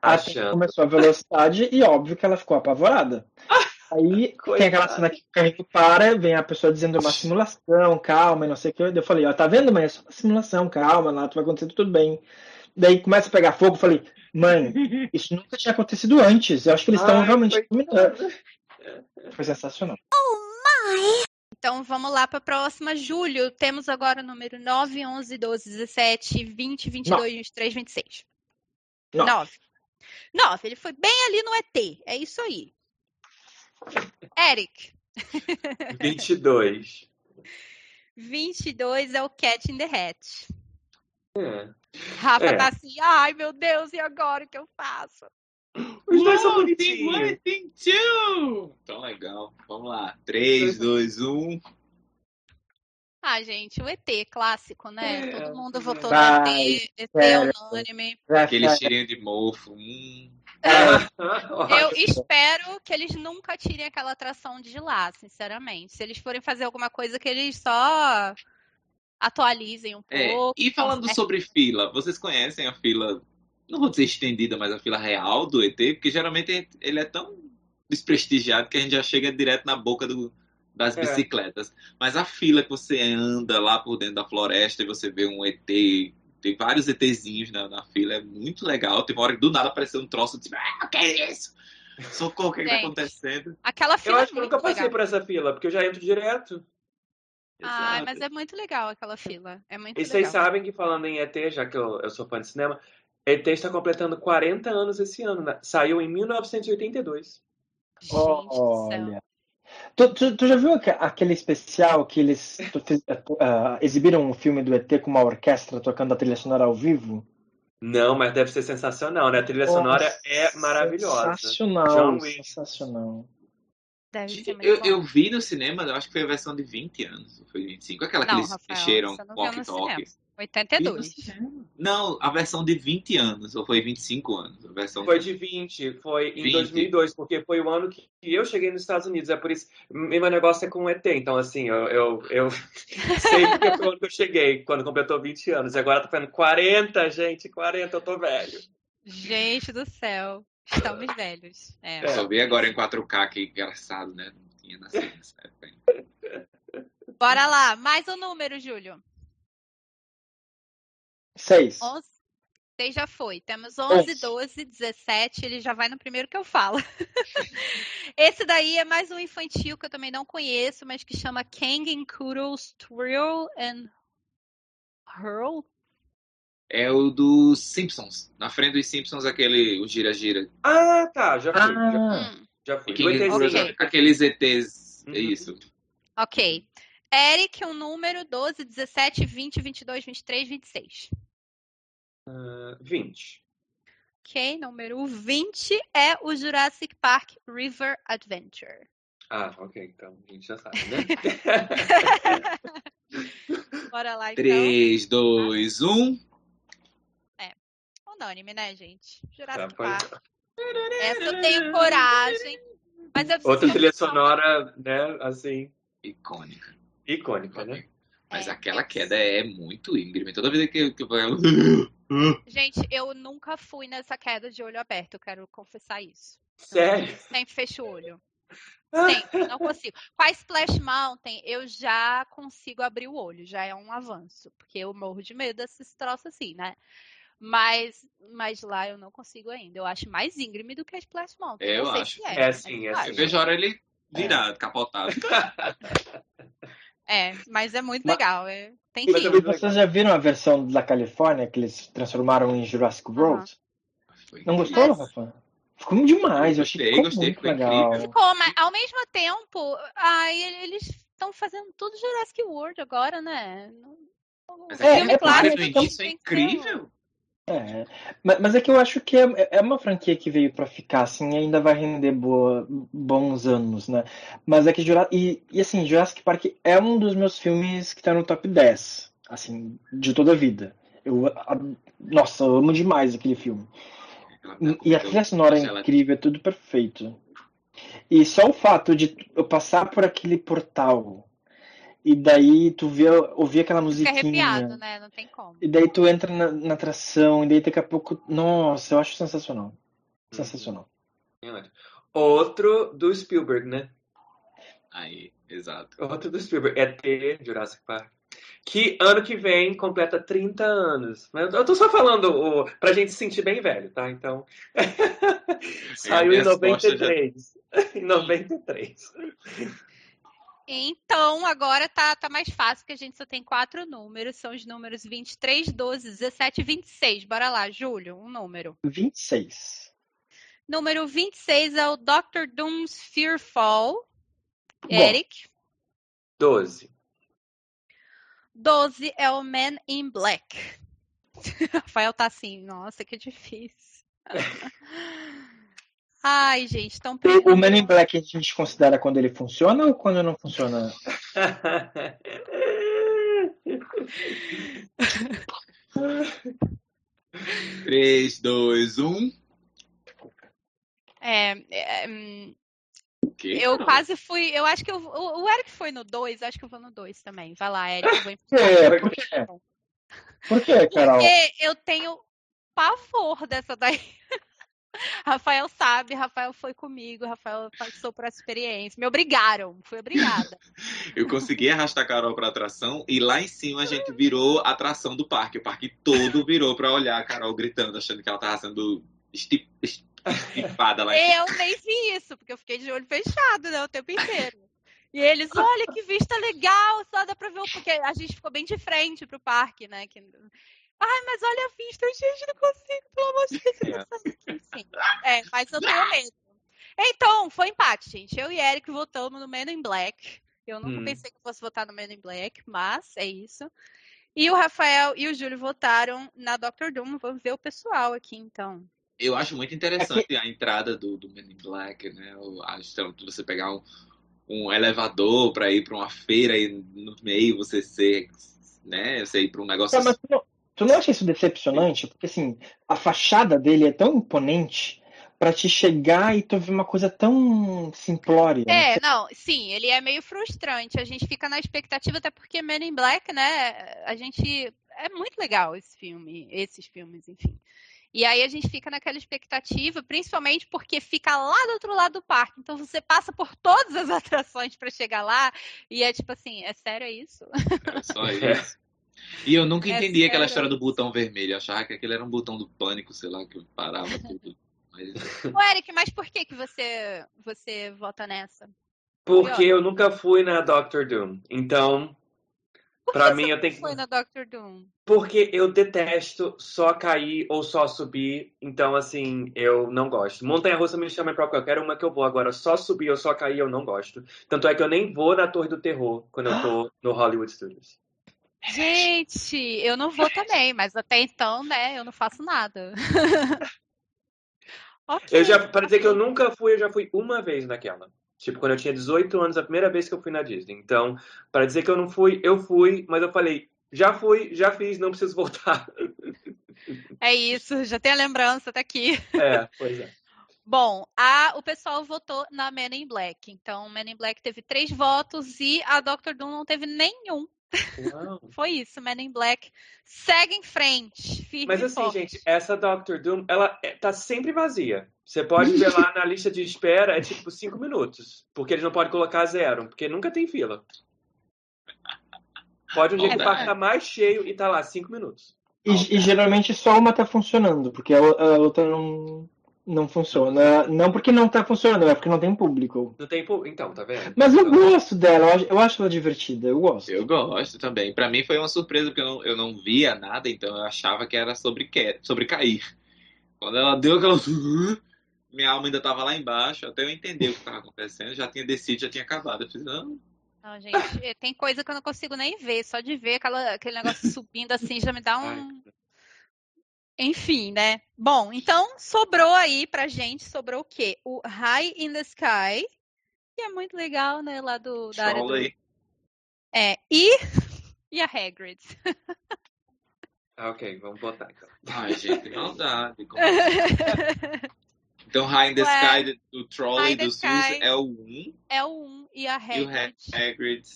Speaker 4: Achando. começou a velocidade e óbvio que ela ficou apavorada. [laughs] Aí tem aquela cena que o carrinho para, vem a pessoa dizendo uma simulação, calma, e não sei o que. Eu falei, ó, tá vendo, mãe? É só uma simulação, calma, lá vai acontecer tudo bem. Daí começa a pegar fogo, eu falei, mãe, [laughs] isso nunca tinha acontecido antes. Eu acho que eles estão realmente dominando. Foi sensacional.
Speaker 1: Oh my! Então vamos lá para a próxima. Julho, temos agora o número 9, 11, 12, 17, 20, 22, 23, 26. 9. 9, ele foi bem ali no ET. É isso aí. Eric.
Speaker 3: 22.
Speaker 1: 22 é o Cat in the Hat. É. Rafa é. tá assim, ai meu Deus, e agora o que eu faço?
Speaker 2: Os dois são bonitinhos. Tem two. Tão legal. Vamos lá. 3, 2, 1.
Speaker 1: Ah, gente, o ET clássico, né? É, Todo mundo votou no ET, ET é, unânime.
Speaker 2: Aquele cheirinho de mofo. Hum. [laughs]
Speaker 1: Eu espero que eles nunca tirem aquela atração de lá, sinceramente. Se eles forem fazer alguma coisa que eles só atualizem um é, pouco.
Speaker 2: E falando é. sobre fila, vocês conhecem a fila, não vou dizer estendida, mas a fila real do ET? Porque geralmente ele é tão desprestigiado que a gente já chega direto na boca do, das é. bicicletas. Mas a fila que você anda lá por dentro da floresta e você vê um ET, tem vários ETzinhos na, na fila, é muito legal. Tem uma hora que do nada apareceu um troço de ah, o que é isso? [laughs] Socorro, o que, é que tá acontecendo?
Speaker 1: Aquela fila.
Speaker 3: Eu acho que eu nunca passei legal. por essa fila, porque eu já entro direto.
Speaker 1: Ai,
Speaker 2: Exato.
Speaker 1: mas é muito legal aquela fila. É muito
Speaker 3: E
Speaker 1: legal.
Speaker 3: vocês sabem que falando em ET, já que eu, eu sou fã de cinema, ET está completando 40 anos esse ano. né? Saiu em 1982.
Speaker 1: Gente do céu.
Speaker 4: Olha. Tu, tu, tu já viu aque- aquele especial que eles ah, exibiram um filme do ET com uma orquestra tocando a trilha sonora ao vivo?
Speaker 3: Não, mas deve ser sensacional, né? A trilha sonora é maravilhosa.
Speaker 4: Sensacional,
Speaker 3: John Williams.
Speaker 4: sensacional.
Speaker 1: Deve ser muito
Speaker 2: Eu, eu vi no cinema, eu acho que foi a versão de 20 anos, foi 25, aquela que
Speaker 1: Não,
Speaker 2: eles
Speaker 1: Rafael,
Speaker 2: mexeram
Speaker 1: você não viu no
Speaker 2: walkie-talkie.
Speaker 1: cinema. 82.
Speaker 2: Não, a versão de 20 anos, ou foi 25 anos. A versão
Speaker 3: Foi de 20, foi em
Speaker 2: 20.
Speaker 3: 2002, porque foi o ano que eu cheguei nos Estados Unidos. É por isso, meu negócio é com o ET. Então, assim, eu, eu, eu [laughs] sei porque foi o ano que eu cheguei, quando completou 20 anos. E agora tá fazendo 40, gente, 40, eu tô velho.
Speaker 1: Gente do céu. Estamos velhos. É.
Speaker 2: Eu só vi agora em 4K, que engraçado, né? Não tinha nascido nessa época ainda.
Speaker 1: Bora lá. Mais um número, Júlio.
Speaker 4: Seis.
Speaker 1: 11. Seis já foi. Temos 11,
Speaker 4: Onze.
Speaker 1: 12, 17. Ele já vai no primeiro que eu falo. [laughs] Esse daí é mais um infantil que eu também não conheço, mas que chama Kang and Kudos Twirl and Hurl.
Speaker 2: É o dos Simpsons. Na frente dos Simpsons, aquele, o gira-gira.
Speaker 3: Ah, tá, já. Já,
Speaker 4: Ah,
Speaker 3: já fui.
Speaker 2: E
Speaker 3: Do
Speaker 2: que-
Speaker 3: ETzinho.
Speaker 1: Ok.
Speaker 2: Aqueles ETs.
Speaker 3: Uhum.
Speaker 2: É isso.
Speaker 1: ok. Eric, um número 12, 17, 20, 22, 23, 26.
Speaker 3: Ah, 20.
Speaker 1: Ok, número 20 é o Jurassic Park River Adventure.
Speaker 3: Ah, ok, então a gente já sabe, né? [laughs]
Speaker 1: Bora lá então.
Speaker 2: 3, 2, 1.
Speaker 1: Unânime, né, gente?
Speaker 3: Tá,
Speaker 1: Jurassic Park. Essa eu tenho coragem. Mas eu
Speaker 3: Outra trilha sonora, né, assim,
Speaker 2: Icônica.
Speaker 3: icônica, né?
Speaker 2: Mas
Speaker 1: É,
Speaker 2: aquela
Speaker 1: eu-
Speaker 2: queda é muito íngreme. Toda vez que, que eu [laughs] vou.
Speaker 1: Gente, eu nunca fui nessa queda de olho aberto, eu quero confessar isso.
Speaker 3: Sério?
Speaker 1: Sempre fecho o olho. Sempre, não [laughs] consigo. Com a Splash Mountain, eu já consigo abrir o olho, já é um avanço. Porque eu morro de medo desses troços assim, né? Mas, mas lá eu não consigo ainda. Eu acho mais íngreme do que a Splash Mountain.
Speaker 2: Eu acho.
Speaker 1: é.
Speaker 3: É
Speaker 1: mas
Speaker 3: sim,
Speaker 1: eu
Speaker 3: é
Speaker 1: acho.
Speaker 2: Eu vejo a hora ele virado, capotado. [laughs]
Speaker 1: É, mas é muito
Speaker 4: Mas-
Speaker 1: legal. É... Tem
Speaker 3: Mas é
Speaker 4: vocês já viram a versão da Califórnia que eles transformaram em Jurassic World?
Speaker 2: Foi
Speaker 4: Não gostou,
Speaker 1: Mas-
Speaker 4: Rafa? Ficou demais, eu achei
Speaker 2: Gostei,
Speaker 4: ficou
Speaker 2: gostei,
Speaker 4: muito
Speaker 2: ficou
Speaker 4: legal.
Speaker 2: incrível.
Speaker 1: Ficou, mas ao mesmo tempo, ai, eles estão fazendo tudo Jurassic World agora, né? Não-
Speaker 2: Mas
Speaker 4: É, é
Speaker 2: clássico
Speaker 4: porque-
Speaker 2: do início é incrível.
Speaker 4: É, mas, é que eu acho que é, é uma franquia que veio pra ficar, assim, e ainda vai render boa, bons anos, né? Mas é que e, e assim, Jurassic Park é um dos meus filmes que tá no top 10, assim, de toda a vida. Eu, a- nossa, eu amo demais aquele filme. E a trilha sonora é incrível, é tudo perfeito. E só o fato de eu passar por aquele portal e daí tu vê, ouvir aquela
Speaker 1: Fica
Speaker 4: musiquinha.
Speaker 1: arrepiado, né? Não tem como.
Speaker 4: E daí tu entra na, na atração, e daí daqui a pouco. Nossa, eu acho sensacional. Sensacional.
Speaker 3: Outro do Spielberg, né?
Speaker 2: Aí, exato.
Speaker 3: Outro do Spielberg. ET, Jurassic Park. Que ano que vem completa 30 anos. Mas Eu tô só falando o, pra gente se sentir bem velho, tá? Então. [laughs] Saiu em
Speaker 2: minhas costas já-
Speaker 3: 93. [laughs] em 93.
Speaker 1: Então, agora tá, tá mais fácil, porque a gente só tem quatro números. São os números 23, 12, 17 e 26. Bora lá, Júlio, um número.
Speaker 4: 26.
Speaker 1: Número 26 é o Dr. Doom's Fearfall.
Speaker 4: Bom.
Speaker 1: Eric.
Speaker 3: 12.
Speaker 1: 12 é o Man in Black. [laughs] Rafael tá assim, nossa, que difícil. [laughs] Ai, gente, tão
Speaker 4: O, o Men in Black a gente considera quando ele funciona ou quando não funciona?
Speaker 2: 3, 2, 1.
Speaker 1: É, é, hum, eu quase fui. Eu acho que eu, o, o Eric foi no 2, acho que eu vou no 2 também. Vai lá, Eric. eu vou
Speaker 4: É, por quê? Por quê, Carol?
Speaker 1: Porque eu tenho pavor dessa daí. [laughs] Rafael sabe, Rafael foi comigo, Rafael passou por essa experiência. Me obrigaram, fui obrigada. [laughs]
Speaker 2: Eu consegui arrastar a Carol pra atração e lá em cima a gente virou a atração do parque. O parque todo virou pra olhar a Carol gritando, achando que ela tava sendo esti- esti- estipada lá em cima.
Speaker 1: Eu nem vi isso, porque eu fiquei de olho fechado né, o tempo inteiro. E eles, olha que vista legal, só dá pra ver, porque a gente ficou bem de frente pro parque, né? Que... Ai, mas olha a vista, gente, não consigo, pelo amor de Deus, é. [laughs] Sim. É, mas eu tenho medo. Então, foi empate, gente. Eu e Eric votamos no Men in Black. Eu nunca hum. pensei que fosse votar no Men in Black, mas é isso. E o Rafael e o Júlio votaram na Doctor Doom. Vamos ver o pessoal aqui, então.
Speaker 2: Eu acho muito interessante a entrada do, do Men in Black, né? Acho que você pegar um, um elevador para ir para uma feira e no meio você ser, né? Você ir para um negócio.
Speaker 4: Tá, mas tu não, tu não acha isso decepcionante? Porque assim, a fachada dele é tão imponente para te chegar e tu ver uma coisa tão simplória.
Speaker 1: É, não, sim, ele é meio frustrante. A gente fica na expectativa, até porque Men in Black, né? A gente. É muito legal esse filme, esses filmes, enfim. E aí a gente fica naquela expectativa, principalmente porque fica lá do outro lado do parque. Então você passa por todas as [laughs] atrações para chegar lá e é tipo assim, é sério isso?
Speaker 2: É só isso. E eu nunca é entendi sério. aquela história do botão vermelho. Eu achava que aquele era um botão do pânico, sei lá, que parava tudo.
Speaker 1: Mas... [laughs] Ô, Eric, mas por que, que você, você vota nessa?
Speaker 3: Porque eu nunca fui na Doctor Doom. Então, para mim eu tenho que.
Speaker 1: foi na Doctor Doom?
Speaker 3: Porque eu detesto só cair ou só subir. Então, assim, eu não gosto. Montanha russa me chama pra eu quero uma que eu vou. Agora, só subir ou só cair, eu não gosto. Tanto é que eu nem vou na Torre do Terror quando eu tô [gasps] no Hollywood Studios.
Speaker 1: Gente, eu não vou também, mas até então, né, eu não faço nada. [laughs]
Speaker 3: Okay. Eu já, para dizer que eu nunca fui, eu já fui uma vez naquela. Tipo, quando eu tinha 18 anos, a primeira vez que eu fui na Disney. Então, para dizer que eu não fui, eu fui, mas eu falei, já fui, já fiz, não preciso voltar.
Speaker 1: É isso, já tem a lembrança, tá aqui.
Speaker 3: É, pois é.
Speaker 1: Bom, a, o pessoal votou na Men in Black. Então, Men in Black teve três votos e a Doctor Doom não teve nenhum. [laughs] Foi isso, Men in Black segue em frente.
Speaker 3: Mas assim, forte. gente, essa Doctor Doom, ela é, tá sempre vazia. Você pode ver lá na lista de espera, é tipo cinco minutos. Porque eles não podem colocar zero, porque nunca tem fila. Pode um dia que o parque tá mais cheio e tá lá cinco minutos.
Speaker 4: E, e, geralmente só uma tá funcionando, porque a, a outra não, não funciona. Não porque não tá funcionando, é porque não tem público.
Speaker 3: Não tem público, então, tá vendo?
Speaker 4: Mas eu gosto dela, eu acho ela divertida, eu gosto.
Speaker 2: Eu gosto também. Para mim foi uma surpresa, porque eu não, eu não via nada, então eu achava que era sobre, que, sobre cair. Quando ela deu aquela. [laughs] Minha alma ainda tava lá embaixo, até eu entender o que tava acontecendo, já tinha descido, já tinha acabado. Eu fiz, não.
Speaker 1: Não, gente, [laughs] tem coisa que eu não consigo nem ver, só de ver aquela, aquele negócio subindo assim já me dá um. Enfim, né? Bom, então sobrou aí pra gente, sobrou o quê? O High in the Sky, que é muito legal, né? Lá do, da área do... É, e, [laughs] e a Hagrid.
Speaker 3: Ah, ok, vamos botar então.
Speaker 2: Ai, gente, não dá. [laughs] Então, High in the Ué, Sky do Trolley do SUS é o 1.
Speaker 1: É o 1 e a Hagrid. E o
Speaker 2: Hagrid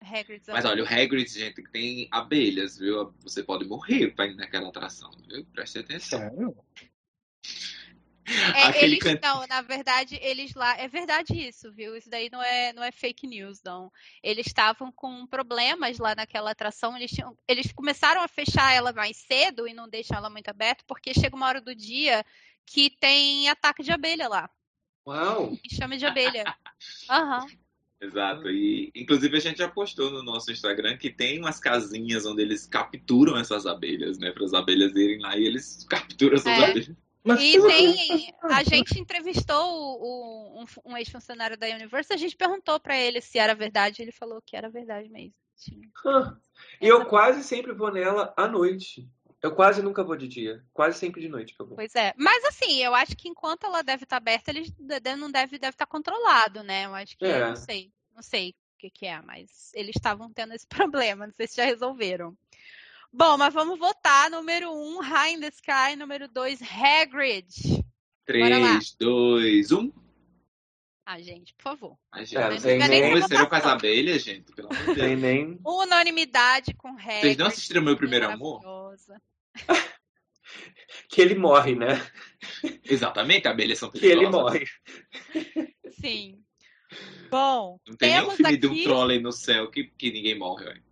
Speaker 2: Hagrid's Mas olha, o Hagrid, gente, tem abelhas, viu? Você pode morrer pra ir naquela atração, viu? Preste atenção. Sério?
Speaker 1: É, eles can... não, na verdade, eles lá. É verdade isso, viu? Isso daí não é, não é fake news, não. Eles estavam com problemas lá naquela atração. Eles, tinham, eles começaram a fechar ela mais cedo e não deixar ela muito aberta, porque chega uma hora do dia que tem ataque de abelha lá.
Speaker 3: Uau!
Speaker 1: E chama de abelha. [laughs] Aham. Uhum.
Speaker 2: Exato. E inclusive a gente já postou no nosso Instagram que tem umas casinhas onde eles capturam essas abelhas, né? Para as abelhas irem lá e eles capturam essas é. abelhas.
Speaker 1: Mas e tem. A gente entrevistou o, um, um ex-funcionário da Universal, a gente perguntou para ele se era verdade, ele falou que era verdade mesmo.
Speaker 3: E eu quase sempre vou nela à noite. Eu quase nunca vou de dia. Quase sempre de noite que eu vou.
Speaker 1: Pois é. Mas assim, eu acho que enquanto ela deve estar aberta, ele não deve, deve estar controlado, né? Eu acho que. É. Não sei. Não sei o que, que é, mas eles estavam tendo esse [laughs] problema. Não sei se já resolveram. Bom, mas vamos votar. Número 1, um, High in the Sky. Número 2, Hagrid.
Speaker 2: 3, 2, 1.
Speaker 1: Ah, gente, por favor.
Speaker 2: A gente, é, tem nem conheceram com as abelhas, gente. Pelo amor de Deus.
Speaker 3: Tem nem...
Speaker 1: Unanimidade com Hagrid.
Speaker 2: Vocês não assistiram Meu Primeiro Amor?
Speaker 3: que ele morre, né?
Speaker 2: Exatamente, abelhas são
Speaker 3: perigosas. Que ele morre.
Speaker 1: Sim. Bom,
Speaker 2: não tem nenhum filme aqui... de um trolley no céu que, que ninguém morre, velho.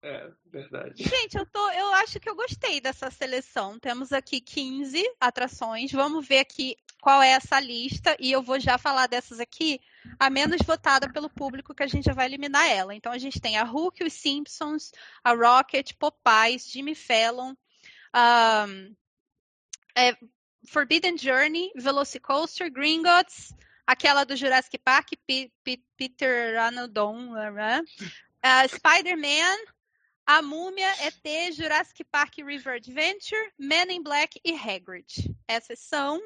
Speaker 3: É, verdade.
Speaker 1: Gente, eu, tô, eu acho que eu gostei dessa seleção. Temos aqui 15 atrações. Vamos ver aqui qual é essa lista e eu vou já falar dessas aqui, a menos votada pelo público que a gente já vai eliminar ela. Então a gente tem a Hulk, os Simpsons, a Rocket, Popeyes, Jimmy Fallon, um, é, Forbidden Journey, Velocicoaster, Gringotts, aquela do Jurassic Park, P P Peter Anodon, né? uh, Spider-Man, A Múmia, ET, Jurassic Park River Adventure, Men in Black e Hagrid. Essas são.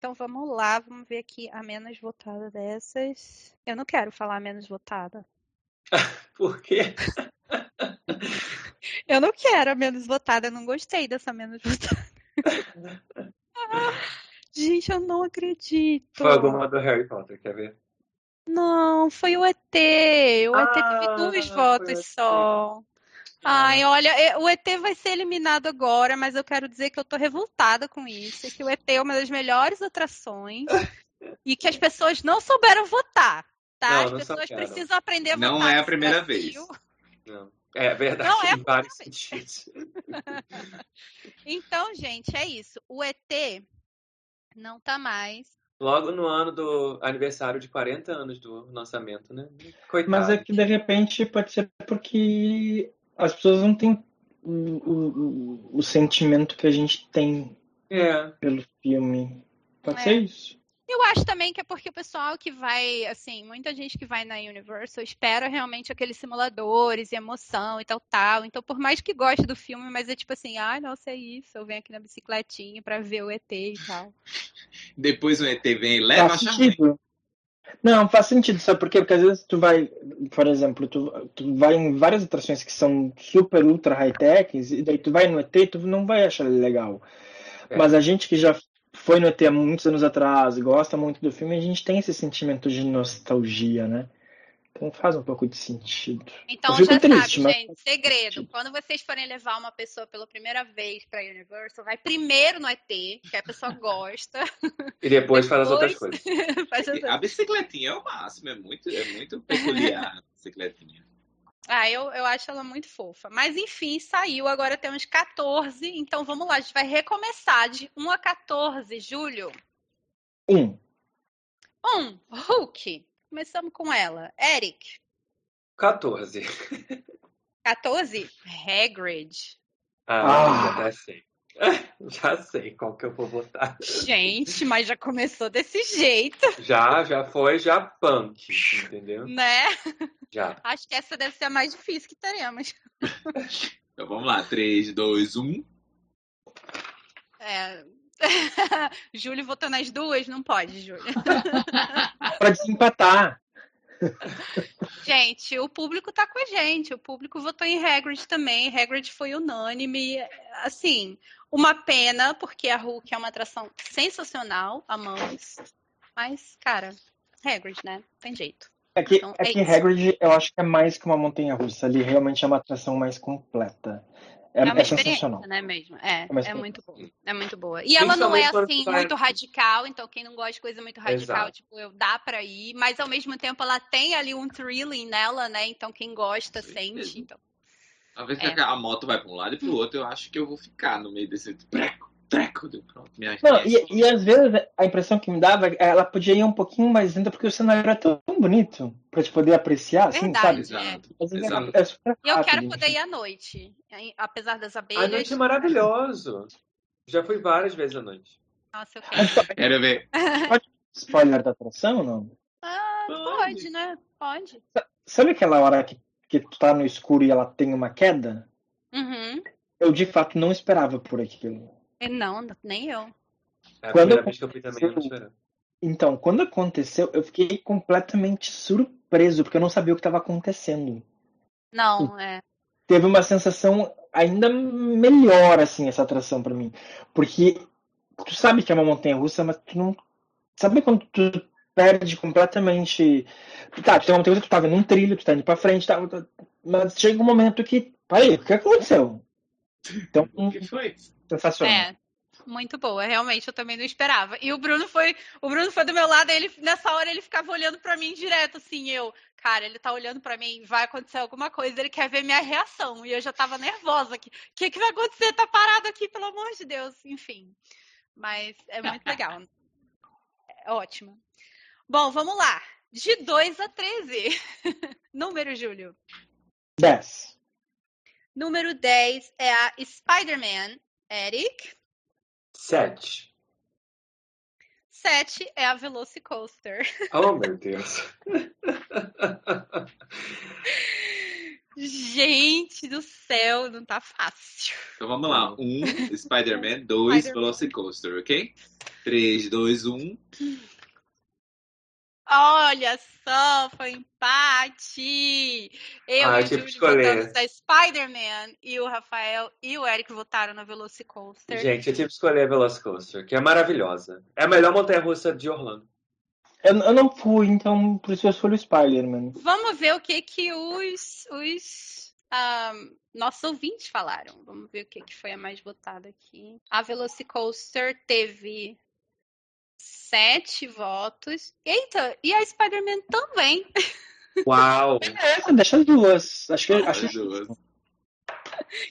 Speaker 1: Então vamos lá, vamos ver aqui a menos votada dessas. Eu não quero falar a menos votada. [laughs]
Speaker 3: Por quê? [laughs]
Speaker 1: eu não quero a menos votada, eu não gostei dessa menos votada. [laughs] gente, eu não acredito.
Speaker 3: Foi alguma do Harry Potter, quer ver?
Speaker 1: Não, foi o ET. O ah, ET teve duas votos só. Ai, olha, o ET vai ser eliminado agora, mas eu quero dizer que eu tô revoltada com isso, que o ET é uma das melhores atrações [laughs] e que as pessoas não souberam votar, tá?
Speaker 3: Não,
Speaker 1: as pessoas precisam aprender a
Speaker 2: não
Speaker 1: votar.
Speaker 2: Não é a primeira vez.
Speaker 3: Não. É verdade, não é em vários sentidos. [laughs]
Speaker 1: então, gente, é isso. O ET não tá mais
Speaker 3: Logo no ano do aniversário de 40 anos do lançamento, né?
Speaker 4: Coitado. Mas é que de repente pode ser porque as pessoas não têm o, o, o sentimento que a gente tem
Speaker 3: é.
Speaker 4: pelo filme. Pode é. ser isso.
Speaker 1: Eu acho também que é porque o pessoal que vai, assim, muita gente que vai na Universal espera realmente aqueles simuladores e emoção e tal, tal. Então, por mais que goste do filme, mas é tipo assim, ah, não sei isso, eu venho aqui na bicicletinha para ver o ET e tal.
Speaker 2: Depois o ET vem e leva
Speaker 4: faz sentido. Não, faz sentido, sabe por quê? Porque às vezes tu vai, por exemplo, tu, tu vai em várias atrações que são super, ultra high-tech, e daí tu vai no ET e tu não vai achar legal. É. Mas a gente que já foi no ET há muitos anos atrás, gosta muito do filme, a gente tem esse sentimento de nostalgia, né? Então faz um pouco de sentido.
Speaker 1: Então já triste, sabe, mas... gente, segredo. Quando vocês forem levar uma pessoa pela primeira vez para Universal, vai primeiro no ET, que a pessoa gosta.
Speaker 3: E depois, depois... faz as outras coisas. [laughs]
Speaker 2: as a bicicletinha é o máximo, é muito, é muito peculiar a bicicletinha.
Speaker 1: Ah, eu, eu acho ela muito fofa. Mas enfim, saiu. Agora temos 14. Então vamos lá, a gente vai recomeçar de 1 a 14, Júlio.
Speaker 4: 1.
Speaker 1: 1. Hulk. Começamos com ela. Eric.
Speaker 3: 14.
Speaker 1: 14? Hagrid.
Speaker 3: Ah, ah. já sei. [laughs] Já sei qual que eu vou votar.
Speaker 1: Gente, mas já começou desse [laughs] jeito.
Speaker 3: Já, já foi, já punk, entendeu?
Speaker 1: Né?
Speaker 3: Já.
Speaker 1: Acho que essa deve ser a mais difícil que teremos.
Speaker 2: Então vamos lá, 3, 2, 1.
Speaker 1: É. [laughs] Júlio votou nas duas? Não pode, Júlio. [laughs]
Speaker 4: Pode desempatar. [laughs]
Speaker 1: Gente, o público tá com a gente. O público votou em Hagrid também. Hagrid foi unânime. Assim, uma pena, porque a Hulk é uma atração sensacional, amamos. Mas, cara, Hagrid, né? Tem jeito.
Speaker 4: É que, então, é, é que Hagrid, eu acho que é mais que uma montanha russa. Ele realmente é uma atração mais completa. É, é,
Speaker 1: uma é sensacional. né, mesmo? É, é, é muito boa. É muito boa. E ela não é, assim, muito radical, então quem não gosta de coisa muito radical, Exato. tipo, eu dá pra ir, mas ao mesmo tempo ela tem ali um thrilling nela, né? Então quem gosta sente. Então.
Speaker 2: Talvez é. a moto vai pra um lado e pro outro, eu acho que eu vou ficar no meio desse treco deu pronto,
Speaker 4: minha Não, e, e, às vezes a impressão que me dava é ela podia ir um pouquinho mais lenta porque o cenário era tão bonito pra te poder apreciar, assim, sabe?
Speaker 2: Exato,
Speaker 1: exato. É, super e eu quero poder ir à noite, apesar das abelhas.
Speaker 3: A noite é maravilhoso. Já fui várias vezes à noite.
Speaker 1: Nossa, eu quero.
Speaker 2: Quero ver. [laughs]
Speaker 4: Pode spoiler da atração ou não?
Speaker 1: Ah, pode, né? Pode.
Speaker 4: Sabe aquela hora que, que tu tá no escuro e ela tem uma queda?
Speaker 1: Uhum.
Speaker 4: Eu de fato não esperava por aquilo.
Speaker 1: É, não, nem eu.
Speaker 3: É a quando vez que eu fui também, eu não
Speaker 4: Então, quando aconteceu, eu fiquei completamente surpreso, porque eu não sabia o que estava acontecendo.
Speaker 1: Não, é.
Speaker 4: Teve uma sensação ainda melhor, assim, essa atração para mim. Porque tu sabe que é uma montanha russa, mas tu não. Sabe quando tu perde completamente. Tá, tu tem uma montanha russa, tu tá vendo um trilho, tu tá indo pra frente, tá, mas chega um momento que. Peraí, o que aconteceu?
Speaker 2: Então, o [laughs] que foi?
Speaker 4: Sensacional.
Speaker 1: É. Muito boa, realmente eu também não esperava. E o Bruno foi, o Bruno foi do meu lado, ele nessa hora ele ficava olhando para mim direto assim, eu, cara, ele tá olhando para mim, vai acontecer alguma coisa, ele quer ver minha reação. E eu já tava nervosa aqui. O que que vai acontecer? Tá parado aqui, pelo amor de Deus. Enfim. Mas é muito legal. É ótima. Bom, vamos lá. De 2 a 13. [laughs] Número, Júlio.
Speaker 4: 10.
Speaker 1: Número 10 é a Spider-Man. Eric.
Speaker 3: 7.
Speaker 1: 7 é a Velocicoaster. [laughs]
Speaker 3: Oh, meu Deus.
Speaker 1: Gente do céu, não tá fácil.
Speaker 2: Então vamos lá. Um, Spider-Man. Dois,
Speaker 1: Spider-Man.
Speaker 2: Velocicoaster, ok? Três, dois, um.
Speaker 1: Olha só, foi empate. Eu
Speaker 3: Ah,
Speaker 1: e o
Speaker 3: tive
Speaker 1: Júlio
Speaker 3: que escolher.
Speaker 1: votamos na Spider-Man e o Rafael e o Eric votaram na Velocicoaster.
Speaker 3: Gente, eu tive que escolher a Velocicoaster, que é maravilhosa. É a melhor montanha-russa de Orlando.
Speaker 4: Eu, eu não fui, então por isso eu escolho o Spider-Man.
Speaker 1: Vamos ver o que que os, os ah, nossos ouvintes falaram. Vamos ver o que, que foi a mais votada aqui. A Velocicoaster teve sete votos. Eita, e a Spider-Man também.
Speaker 3: Uau!
Speaker 4: É, deixa as duas. Acho que acho
Speaker 2: As duas.
Speaker 1: O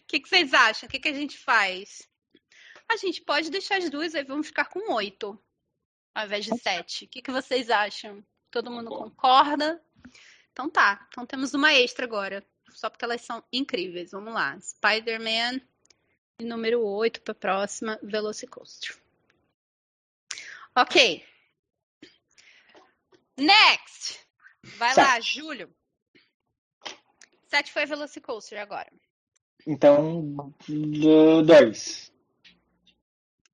Speaker 1: que, que vocês acham? O que, que a gente faz? A gente pode deixar as duas, aí vamos ficar com oito, ao invés de sete. O que, que vocês acham? Todo mundo concorda? Então tá. Então temos uma extra agora. Só porque elas são incríveis. Vamos lá. Spider-Man e número 8 para a próxima, Velocicoaster. Ok. Next! Vai lá,
Speaker 4: Sete.
Speaker 1: Júlio. 7 foi Velocicoaster agora.
Speaker 4: Então, do- dois.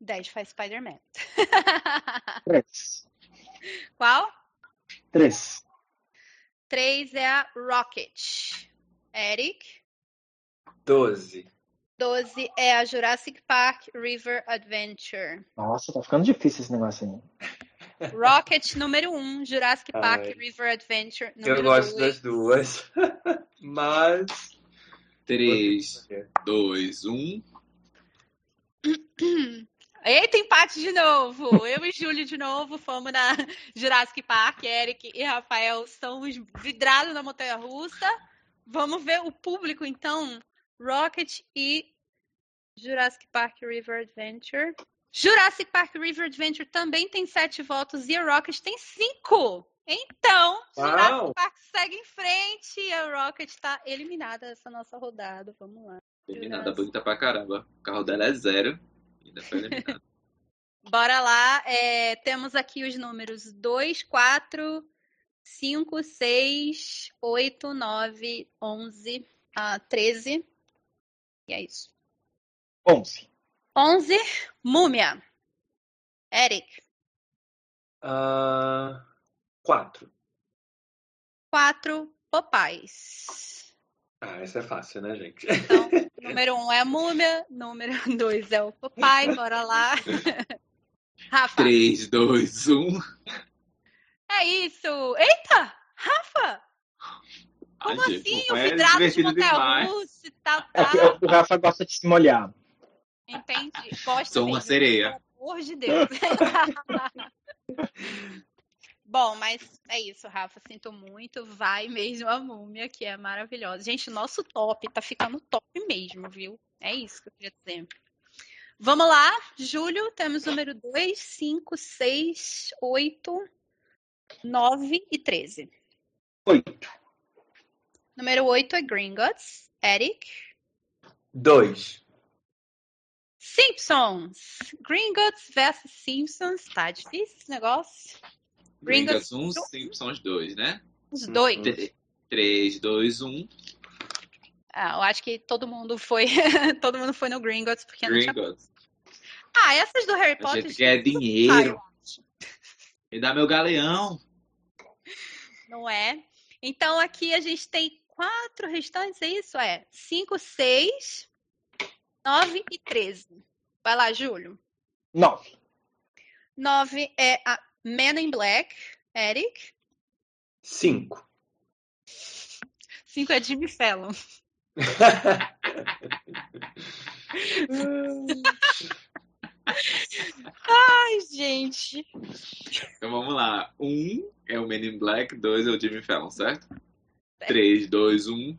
Speaker 1: 10 faz Spider-Man. [laughs]
Speaker 4: Três.
Speaker 1: Qual?
Speaker 4: Três.
Speaker 1: 3 é a Rocket. Eric.
Speaker 3: 12.
Speaker 1: 12 é a Jurassic Park River Adventure.
Speaker 4: Nossa, tá ficando difícil esse negócio aí. [laughs]
Speaker 1: Rocket número 1, Jurassic Park
Speaker 3: Ai.
Speaker 1: River Adventure número
Speaker 3: Eu gosto
Speaker 1: 2.
Speaker 3: das duas. [laughs] Mas.
Speaker 2: Três, dois, um. [clears throat]
Speaker 1: Eita, empate de novo. Eu e Júlio de novo fomos na [laughs] Jurassic Park. Eric e Rafael estamos vidrados na montanha russa. Vamos ver o público, então. Rocket e Jurassic Park River Adventure. Jurassic Park River Adventure também tem sete votos e a Rocket tem cinco. Então, Jurassic
Speaker 3: Uau!
Speaker 1: Park segue em frente e a Rocket está eliminada dessa nossa rodada. Vamos lá.
Speaker 2: Eliminada bonita pra caramba. O carro dela é zero. Ainda foi eliminada. [laughs]
Speaker 1: Bora lá. é, temos aqui os números 2, 4, 5, 6, 8, 9, 11, ah, 13. E é isso.
Speaker 4: Onze.
Speaker 1: 11, Múmia. Eric.
Speaker 3: Ah, quatro.
Speaker 1: 4, Popais.
Speaker 3: Ah, essa é fácil, né, gente?
Speaker 1: Então, [laughs] número 1 um é a Múmia, número [laughs] 2 é o Popeye. Bora lá. [laughs] Rafa.
Speaker 2: Três, dois, um.
Speaker 1: É isso. Eita! Rafa! Como
Speaker 2: Ai,
Speaker 1: assim?
Speaker 2: não
Speaker 1: O
Speaker 2: é
Speaker 1: vidrado de montanha
Speaker 2: demais.
Speaker 1: russa e tal,
Speaker 4: É que
Speaker 1: tal.
Speaker 4: o Rafa gosta de se molhar.
Speaker 1: Entendi. Gosto
Speaker 2: Sou uma
Speaker 1: mesmo,
Speaker 2: sereia.
Speaker 1: Pelo amor de Deus. [laughs] Bom, mas é isso, Rafa. Sinto muito. Vai mesmo a múmia, que é maravilhosa. Gente, o nosso top tá ficando top mesmo, viu? É isso que eu queria dizer. Vamos lá, Júlio. Temos número 2, 5, 6, 8, 9 e 13.
Speaker 4: Oito.
Speaker 1: Número 8 é Gringotts. Eric.
Speaker 3: Dois.
Speaker 1: Simpsons. Gringotts versus Simpsons. Tá difícil esse negócio.
Speaker 2: Gringos 1, Simpsons 2, né?
Speaker 1: Os dois.
Speaker 3: Uhum.
Speaker 2: 3, 2, 1.
Speaker 1: Ah, eu acho que todo mundo foi. [laughs] todo mundo foi no Gringotts, porque não tinha. Ah, essas do Harry
Speaker 2: A
Speaker 1: Potter.
Speaker 2: gente quer dinheiro. Me dá meu galeão.
Speaker 1: Não é? Então aqui a gente tem quatro restantes, é isso? É 5, 6, 9 e 13. Vai lá, Júlio.
Speaker 4: Nove.
Speaker 1: 9 é a Man in Black. Eric.
Speaker 3: Cinco.
Speaker 1: 5 é Jimmy Fallon. [laughs] Ai, gente.
Speaker 2: Então vamos lá. 1 é o Men in Black, 2 é o Jimmy Fallon, certo? 3, 2, 1.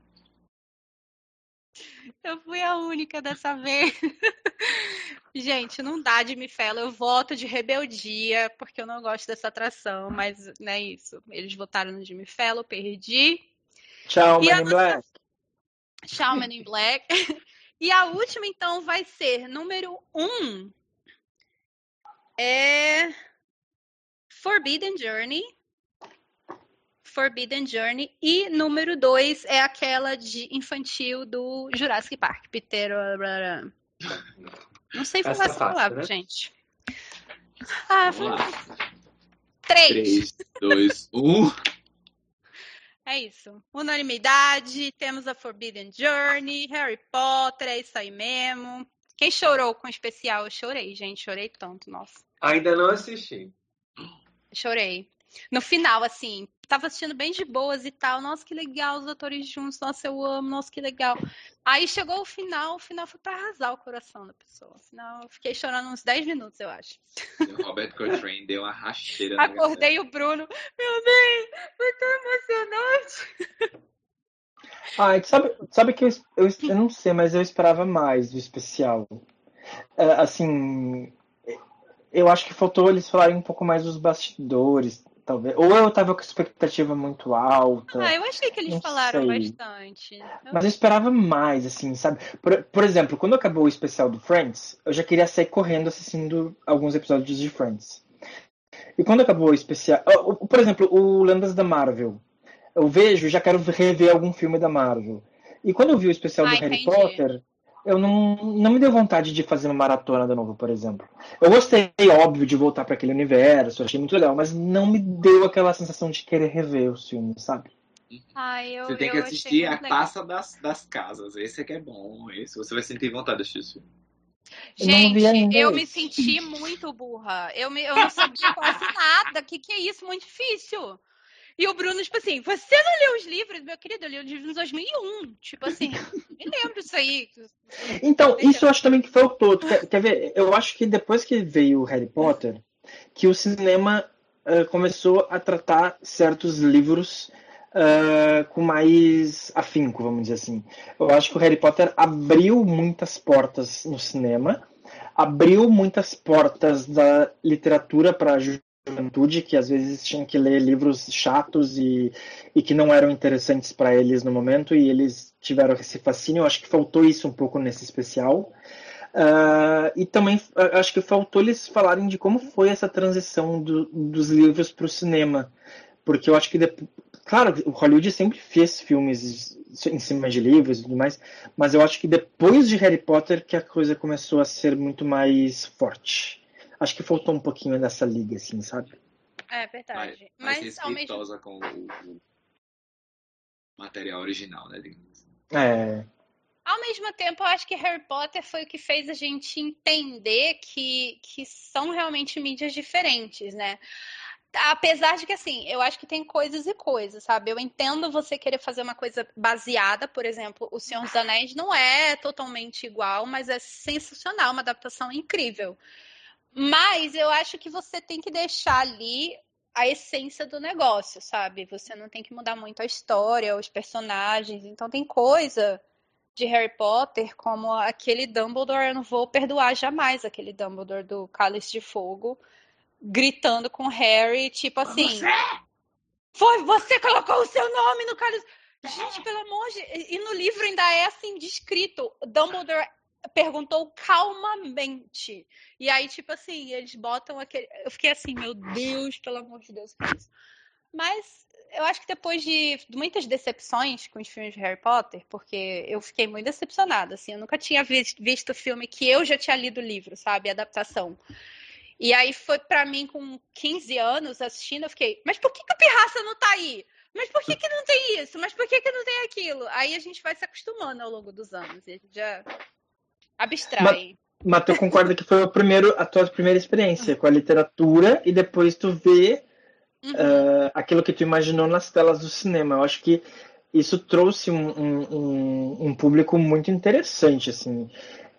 Speaker 1: Eu fui a única dessa vez. [laughs] Gente, não dá de me fela. Eu voto de rebeldia, porque eu não gosto dessa atração, mas não é isso. Eles votaram no Jimmy Fallon, perdi.
Speaker 4: Tchau, Man in Black.
Speaker 1: Tchau, Man in Black. E a última, então, vai ser número um. É Forbidden Journey. Forbidden Journey. E número dois é aquela de infantil do Jurassic Park. Peter. Não sei falar essa palavra, né? gente. Ah, vamos lá. Três.
Speaker 2: Três, dois, um.
Speaker 1: É isso. Unanimidade, temos a Forbidden Journey, Harry Potter, é isso aí mesmo. Quem chorou com o especial? Eu chorei, gente, chorei tanto, nossa.
Speaker 3: Ainda não assisti.
Speaker 1: Chorei. No final, assim, tava assistindo bem de boas e tal. Nossa, que legal os atores juntos. Nossa, eu amo. Nossa, que legal. Aí chegou o final. O final foi para arrasar o coração da pessoa. No final, eu fiquei chorando uns 10 minutos, eu acho.
Speaker 2: O Robert Coltrane deu uma rasteira.
Speaker 1: Acordei o Bruno. Meu bem, foi tão emocionante.
Speaker 4: Ah, sabe, sabe que eu, eu, eu não sei, mas eu esperava mais do especial. É, assim, eu acho que faltou eles falarem um pouco mais dos bastidores, talvez. Ou eu tava com expectativa muito alta.
Speaker 1: Ah, eu achei que eles falaram sei. bastante.
Speaker 4: Mas eu esperava mais, assim, sabe? Por, por exemplo, quando acabou o especial do Friends, eu já queria sair correndo assistindo alguns episódios de Friends. E quando acabou o especial. Por exemplo, o Lendas da Marvel. Eu vejo, já quero rever algum filme da Marvel. E quando eu vi o especial ah, do Harry Potter, eu não, não me deu vontade de fazer uma maratona de novo, por exemplo. Eu gostei, óbvio, de voltar para aquele universo, achei muito legal, mas não me deu aquela sensação de querer rever os filmes, sabe?
Speaker 1: Ai, eu,
Speaker 2: você tem que assistir a Taça das, das Casas. Esse é que é bom. Esse você vai sentir vontade de assistir esse filme.
Speaker 1: Gente, eu, eu me senti muito burra. Eu, me, eu não sabia quase nada. O que, que é isso? Muito difícil. E o Bruno, tipo assim, você não leu os livros? Meu querido, eu li os livros em 2001. Tipo assim, [laughs] me lembro disso aí.
Speaker 4: Então, isso eu acho também que faltou. Quer, quer ver? Eu acho que depois que veio o Harry Potter, que o cinema uh, começou a tratar certos livros uh, com mais afinco, vamos dizer assim. Eu acho que o Harry Potter abriu muitas portas no cinema, abriu muitas portas da literatura para juventude que às vezes tinham que ler livros chatos e, e que não eram interessantes para eles no momento e eles tiveram esse fascínio. Eu acho que faltou isso um pouco nesse especial. Uh, e também acho que faltou eles falarem de como foi essa transição do, dos livros para o cinema. Porque eu acho que, claro, o Hollywood sempre fez filmes em cima de livros e tudo mais, mas eu acho que depois de Harry Potter que a coisa começou a ser muito mais forte acho que faltou um pouquinho dessa liga, assim, sabe?
Speaker 1: É verdade.
Speaker 2: Mais, mais ao mesmo... com o, o, material original, né? Assim.
Speaker 4: É.
Speaker 1: Ao mesmo tempo, eu acho que Harry Potter foi o que fez a gente entender que, que são realmente mídias diferentes, né? apesar de que, assim, eu acho que tem coisas e coisas, sabe? Eu entendo você querer fazer uma coisa baseada, por exemplo, O Senhor dos Anéis não é totalmente igual, mas é sensacional, uma adaptação incrível. Mas eu acho que você tem que deixar ali a essência do negócio, sabe? Você não tem que mudar muito a história, os personagens. Então tem coisa de Harry Potter como aquele Dumbledore, eu não vou perdoar jamais aquele Dumbledore do Cálice de Fogo gritando com Harry, tipo assim, você? foi você colocou o seu nome no Cálice. Gente, pelo amor de... E no livro ainda é assim descrito, Dumbledore perguntou calmamente. E aí, tipo assim, eles botam aquele. Eu fiquei assim, meu Deus, pelo amor de Deus, que é isso? Mas eu acho que depois de muitas decepções com os filmes de Harry Potter, porque eu fiquei muito decepcionada, assim, eu nunca tinha visto, visto filme que eu já tinha lido o livro, sabe, a adaptação. E aí foi para mim com 15 anos assistindo, eu fiquei, mas por que, que o Pirraça não tá aí? Mas por que, que não tem isso? Mas por que, que não tem aquilo? Aí a gente vai se acostumando ao longo dos anos. E a gente já Abstrai. Mas,
Speaker 4: mas tu concorda que foi o primeiro, a tua primeira experiência com a literatura e depois tu vê uhum. uh, aquilo que tu imaginou nas telas do cinema. Eu acho que isso trouxe um, um, um público muito interessante, assim.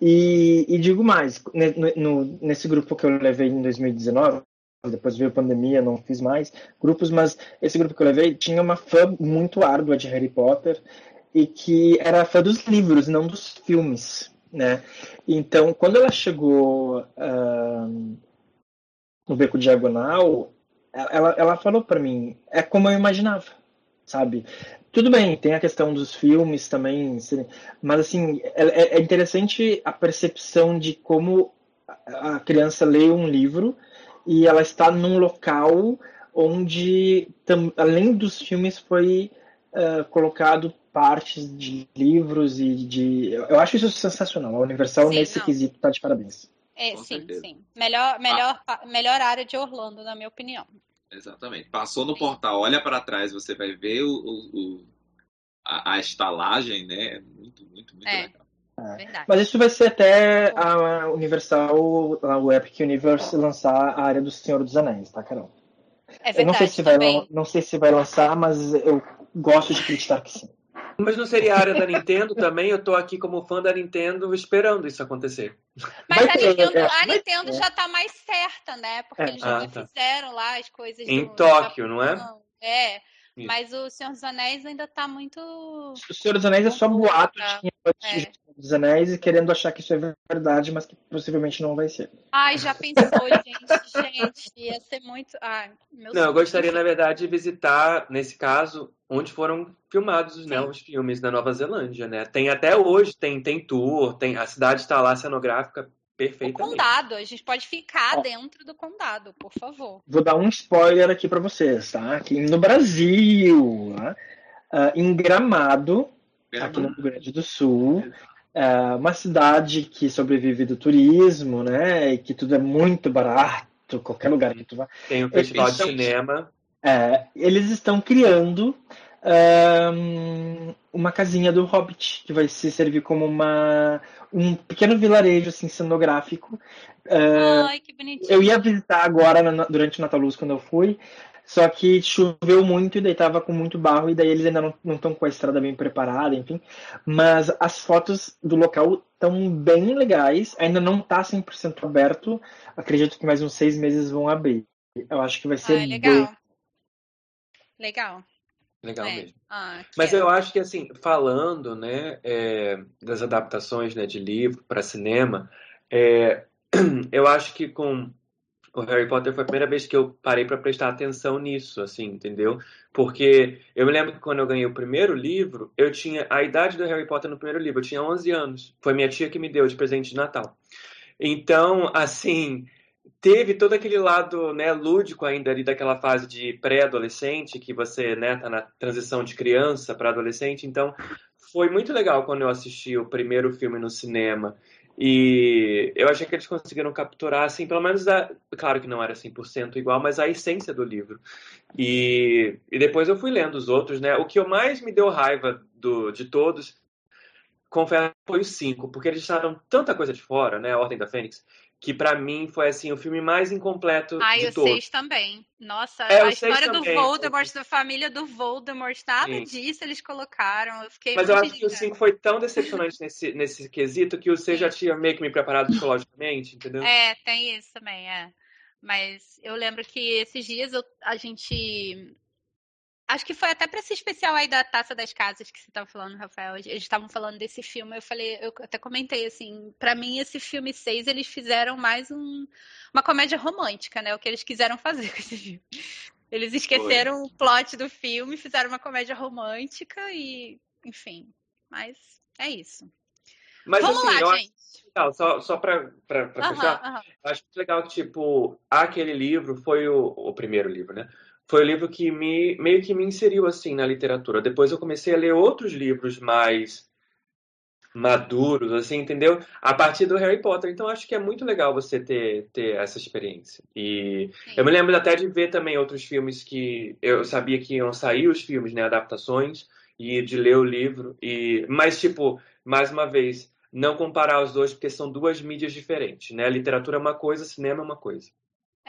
Speaker 4: E, e digo mais, no, no, nesse grupo que eu levei em 2019, depois veio a pandemia, não fiz mais grupos, mas esse grupo que eu levei tinha uma fã muito árdua de Harry Potter e que era fã dos livros, não dos filmes, né? Então, quando ela chegou uh, no Beco Diagonal, ela, ela falou para mim, é como eu imaginava, sabe? Tudo bem, tem a questão dos filmes também, mas assim, é, é interessante a percepção de como a criança lê um livro e ela está num local onde, além dos filmes, foi uh, colocado partes de livros e de. Eu acho isso sensacional. A Universal, sim, nesse não. quesito, está de parabéns.
Speaker 1: É, Com sim, certeza. sim. Melhor, melhor, ah. melhor área de Orlando, na minha opinião.
Speaker 2: Exatamente. Passou no portal, olha para trás, você vai ver o, o a, a, estalagem, né? Muito, muito, muito é. legal.
Speaker 4: É. Mas isso vai ser até a Universal, o Epic Universe lançar a área do Senhor dos Anéis, tá, Carol?
Speaker 1: É verdade, eu não sei se vai,
Speaker 4: não sei se vai lançar, mas eu gosto de acreditar que sim.
Speaker 3: Mas não seria a área da Nintendo também? Eu tô aqui como fã da Nintendo esperando isso acontecer.
Speaker 1: Mas a Nintendo, a Nintendo já tá mais certa, né? Porque é. eles já ah, tá. fizeram lá as coisas.
Speaker 3: Em do, Tóquio, não é?
Speaker 1: É. Mas o Senhor dos Anéis ainda tá muito.
Speaker 4: O Senhor dos Anéis é só boato tá. de quem é. dos Anéis e querendo achar que isso é verdade, mas que possivelmente não vai ser.
Speaker 1: Ai, já pensou, [laughs] gente? gente, ia ser muito. Ai,
Speaker 3: meu Não, eu gostaria, na verdade, de visitar, nesse caso, onde foram filmados né, os filmes da Nova Zelândia, né? Tem até hoje, tem, tem tour, tem, a cidade está lá cenográfica perfeitamente.
Speaker 1: O condado, a gente pode ficar dentro do condado, por favor.
Speaker 4: Vou dar um spoiler aqui para vocês, tá? Aqui no Brasil, uh, em Gramado, aqui no Rio Grande do Sul, uh, uma cidade que sobrevive do turismo, né? E que tudo é muito barato, qualquer lugar que tu vá.
Speaker 3: Tem o um festival de cinema.
Speaker 4: É, eles estão criando um, uma casinha do Hobbit, que vai se servir como uma, um pequeno vilarejo assim, cenográfico.
Speaker 1: Uh, Ai, que bonitinho.
Speaker 4: Eu ia visitar agora durante o Natal Luz quando eu fui, só que choveu muito e daí tava com muito barro, e daí eles ainda não estão com a estrada bem preparada, enfim. Mas as fotos do local estão bem legais, ainda não tá 100% aberto, acredito que mais uns seis meses vão abrir. Eu acho que vai ser
Speaker 1: Ai, legal. bem Legal.
Speaker 3: Legal é. mesmo. Ah, Mas é. eu acho que, assim, falando né, é, das adaptações né, de livro para cinema, é, [clears throat] eu acho que com o Harry Potter foi a primeira vez que eu parei para prestar atenção nisso, assim, entendeu? Porque eu me lembro que quando eu ganhei o primeiro livro, eu tinha a idade do Harry Potter no primeiro livro, eu tinha 11 anos. Foi minha tia que me deu de presente de Natal. Então, [laughs] assim, teve todo aquele lado né, lúdico ainda ali daquela fase de pré-adolescente, que você né, tá na transição de criança para adolescente. Então, foi muito legal quando eu assisti o primeiro filme no cinema. E eu achei que eles conseguiram capturar, assim, pelo menos, a, claro que não era 100% igual, mas a essência do livro. E, e depois eu fui lendo os outros, né? O que mais me deu raiva do, de todos, confesso, foi os cinco, porque eles deixaram tanta coisa de fora, né? A Ordem da Fênix, que para mim foi assim o filme mais incompleto
Speaker 1: Ai,
Speaker 3: de
Speaker 1: o
Speaker 3: todos.
Speaker 1: seis também. Nossa, é, a história do Voldemort, da família do Voldemort, nada Sim. disso eles colocaram. Eu fiquei
Speaker 3: Mas eu acho que o 5 foi tão decepcionante nesse, nesse quesito que o 6 já tinha meio que me preparado psicologicamente, entendeu?
Speaker 1: É, tem isso também, é. Mas eu lembro que esses dias eu, a gente Acho que foi até para esse especial aí da Taça das Casas que você estava falando, Rafael. Eles estavam falando desse filme. Eu falei, eu até comentei assim, para mim esse filme 6 eles fizeram mais um, uma comédia romântica, né? O que eles quiseram fazer [laughs] com esse filme. Eles esqueceram foi. o plot do filme, fizeram uma comédia romântica e, enfim. Mas é isso.
Speaker 3: Mas, Vamos assim, lá, gente. Só só para puxar, uhum. acho legal que, tipo, aquele livro foi o, o primeiro livro, né? Foi o livro que me meio que me inseriu assim na literatura. Depois eu comecei a ler outros livros mais maduros, assim, entendeu? A partir do Harry Potter. Então acho que é muito legal você ter, ter essa experiência. E Sim. eu me lembro até de ver também outros filmes que eu sabia que iam sair os filmes, né, adaptações e de ler o livro e mas tipo, mais uma vez, não comparar os dois porque são duas mídias diferentes, né? A literatura é uma coisa, cinema é uma coisa.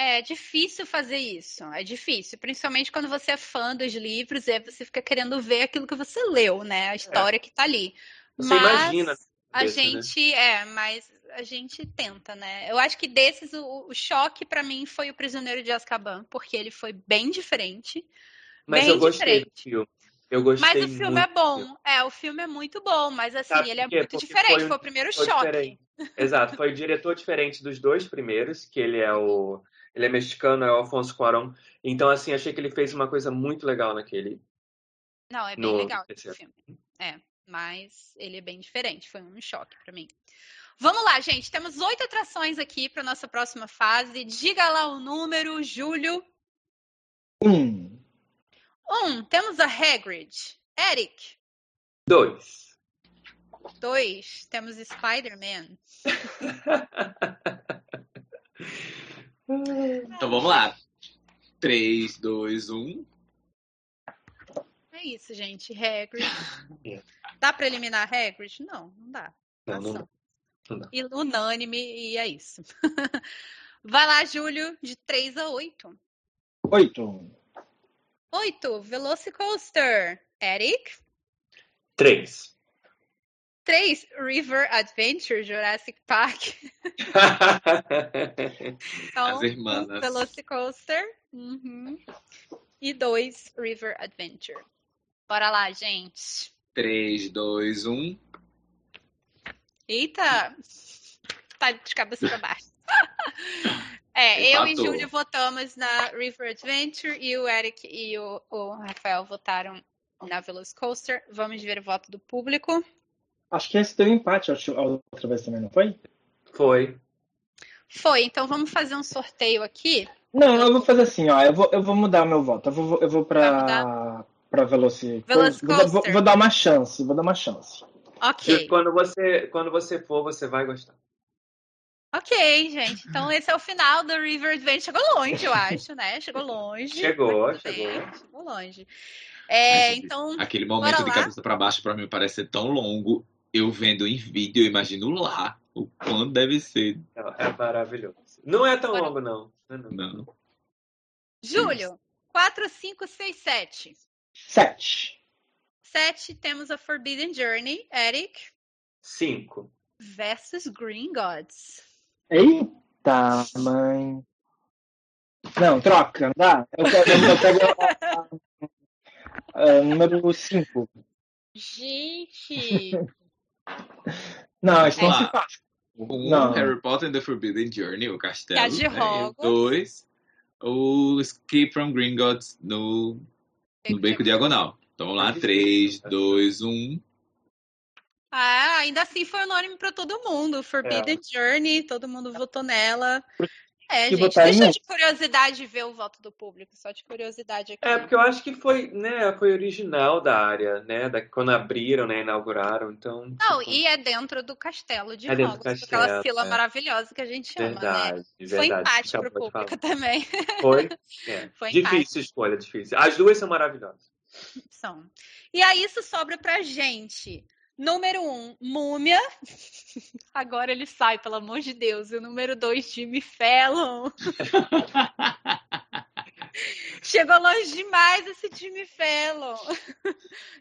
Speaker 1: É difícil fazer isso, é difícil, principalmente quando você é fã dos livros e você fica querendo ver aquilo que você leu, né? A história é. que tá ali.
Speaker 3: Você mas imagina.
Speaker 1: A desse, né? gente, né? é, mas a gente tenta, né? Eu acho que desses, o, o choque para mim foi o Prisioneiro de Azkaban, porque ele foi bem diferente.
Speaker 3: Mas
Speaker 1: bem
Speaker 3: eu gostei diferente. do filme. Eu gostei
Speaker 1: Mas o filme é
Speaker 3: muito.
Speaker 1: bom. É, o filme é muito bom, mas assim,
Speaker 3: Sabe
Speaker 1: ele é muito
Speaker 3: Porque
Speaker 1: diferente.
Speaker 3: foi
Speaker 1: Foi,
Speaker 3: um-
Speaker 1: o primeiro
Speaker 3: foi
Speaker 1: choque.
Speaker 3: diferente. Exato, foi o diretor diferente dos dois primeiros, que ele é o. Ele é mexicano, é o Alfonso Cuarón. Então, assim, achei que ele fez uma coisa muito legal naquele.
Speaker 1: Não, é bem
Speaker 3: No
Speaker 1: legal esse filme. É, mas ele é bem diferente. Foi um choque pra mim. Vamos lá, gente. Temos oito atrações aqui para nossa próxima fase. Diga lá o número, Júlio.
Speaker 4: Um.
Speaker 1: Um, temos a Hagrid. Eric.
Speaker 3: Dois.
Speaker 1: Dois, temos Spider-Man. [laughs]
Speaker 2: Então vamos lá. 3, 2, 1.
Speaker 1: É isso, gente. Hagrid. [laughs] Dá pra eliminar Hagrid? Não, não dá.
Speaker 3: Não, não. Não dá.
Speaker 1: E unânime, e é isso. [laughs] Vai lá, Júlio, de 3 a 8.
Speaker 4: Oito.
Speaker 1: 8, Velocicoaster. Eric.
Speaker 3: Três.
Speaker 1: 3, River Adventure Jurassic Park. [laughs] Então,
Speaker 2: As irmãs.
Speaker 1: um Velocicoaster. Uhum. E 2, River Adventure. Bora lá, gente.
Speaker 2: 3, 2, 1.
Speaker 1: Eita! Tá de cabeça pra baixo. [laughs] É, eu e
Speaker 2: Empatou.
Speaker 1: Júlio votamos na River Adventure e o Eric e o, o Rafael votaram na Velocicoaster. Vamos ver o voto do público.
Speaker 4: Acho que esse deu empate a outra vez também, não foi?
Speaker 3: Foi.
Speaker 1: Foi, então vamos fazer um sorteio aqui.
Speaker 4: Não, eu vou fazer assim, ó. Eu vou, eu vou mudar meu voto. Eu vou, eu vou pra, pra Veloci. Vou, vou, vou dar uma chance, vou dar uma chance.
Speaker 1: Ok.
Speaker 3: Quando você, quando você for, você vai gostar.
Speaker 1: Ok, gente. Então esse é o final do River Adventure. Chegou longe, eu acho, né? Chegou longe.
Speaker 3: Chegou, chegou.
Speaker 1: bem, Chegou longe. É, então,
Speaker 2: Aquele momento de
Speaker 1: lá.
Speaker 2: cabeça pra baixo pra mim parece ser tão longo. Eu vendo em vídeo, eu imagino lá o quanto deve ser.
Speaker 3: É é maravilhoso. Não é tão longo, não. Não é não.
Speaker 1: Júlio, 4, 5, 6, 7.
Speaker 4: Sete.
Speaker 1: 7 temos a Forbidden Journey, Eric,
Speaker 3: Cinco.
Speaker 1: versus Green Gods.
Speaker 4: Eita, mãe. Não, troca, não dá? Eu pego, eu pego a- a- a número 5.
Speaker 1: Gente! [laughs]
Speaker 4: Não, isso não se
Speaker 2: lá.
Speaker 4: faz.
Speaker 2: Um,
Speaker 4: Não.
Speaker 2: Harry Potter and the Forbidden Journey, o castelo.
Speaker 1: Que é de
Speaker 2: né? Dois, o Escape from Gringotts no, no Beco Diagonal. Então vamos lá, 3, 2, 1.
Speaker 1: Ah, ainda assim foi unânime para todo mundo. Forbidden Journey, todo mundo votou nela. É,
Speaker 4: Que
Speaker 1: gente,
Speaker 4: em
Speaker 1: deixa
Speaker 4: um.
Speaker 1: de curiosidade ver o voto do público, só de curiosidade aqui.
Speaker 3: É, porque eu acho que foi, né, foi original da área, né, da, quando abriram, né, inauguraram, então...
Speaker 1: Não,
Speaker 3: tipo,
Speaker 1: e é dentro do castelo de
Speaker 3: É dentro do
Speaker 1: Hogwarts, aquela
Speaker 3: castelo,
Speaker 1: fila
Speaker 3: é.
Speaker 1: maravilhosa que a gente chama, né?
Speaker 3: Verdade,
Speaker 1: Foi
Speaker 3: verdade.
Speaker 1: empate
Speaker 3: de falar.
Speaker 1: público [laughs] também.
Speaker 3: Foi? É. [laughs]
Speaker 1: Foi
Speaker 3: difícil
Speaker 1: empate.
Speaker 3: escolha, difícil. As duas são maravilhosas.
Speaker 1: São. E aí isso sobra pra gente. Número um, Múmia. [laughs] Agora ele sai, pelo amor de Deus. E o número dois, Jimmy Fallon. [laughs] Chegou longe demais esse Jimmy Fallon.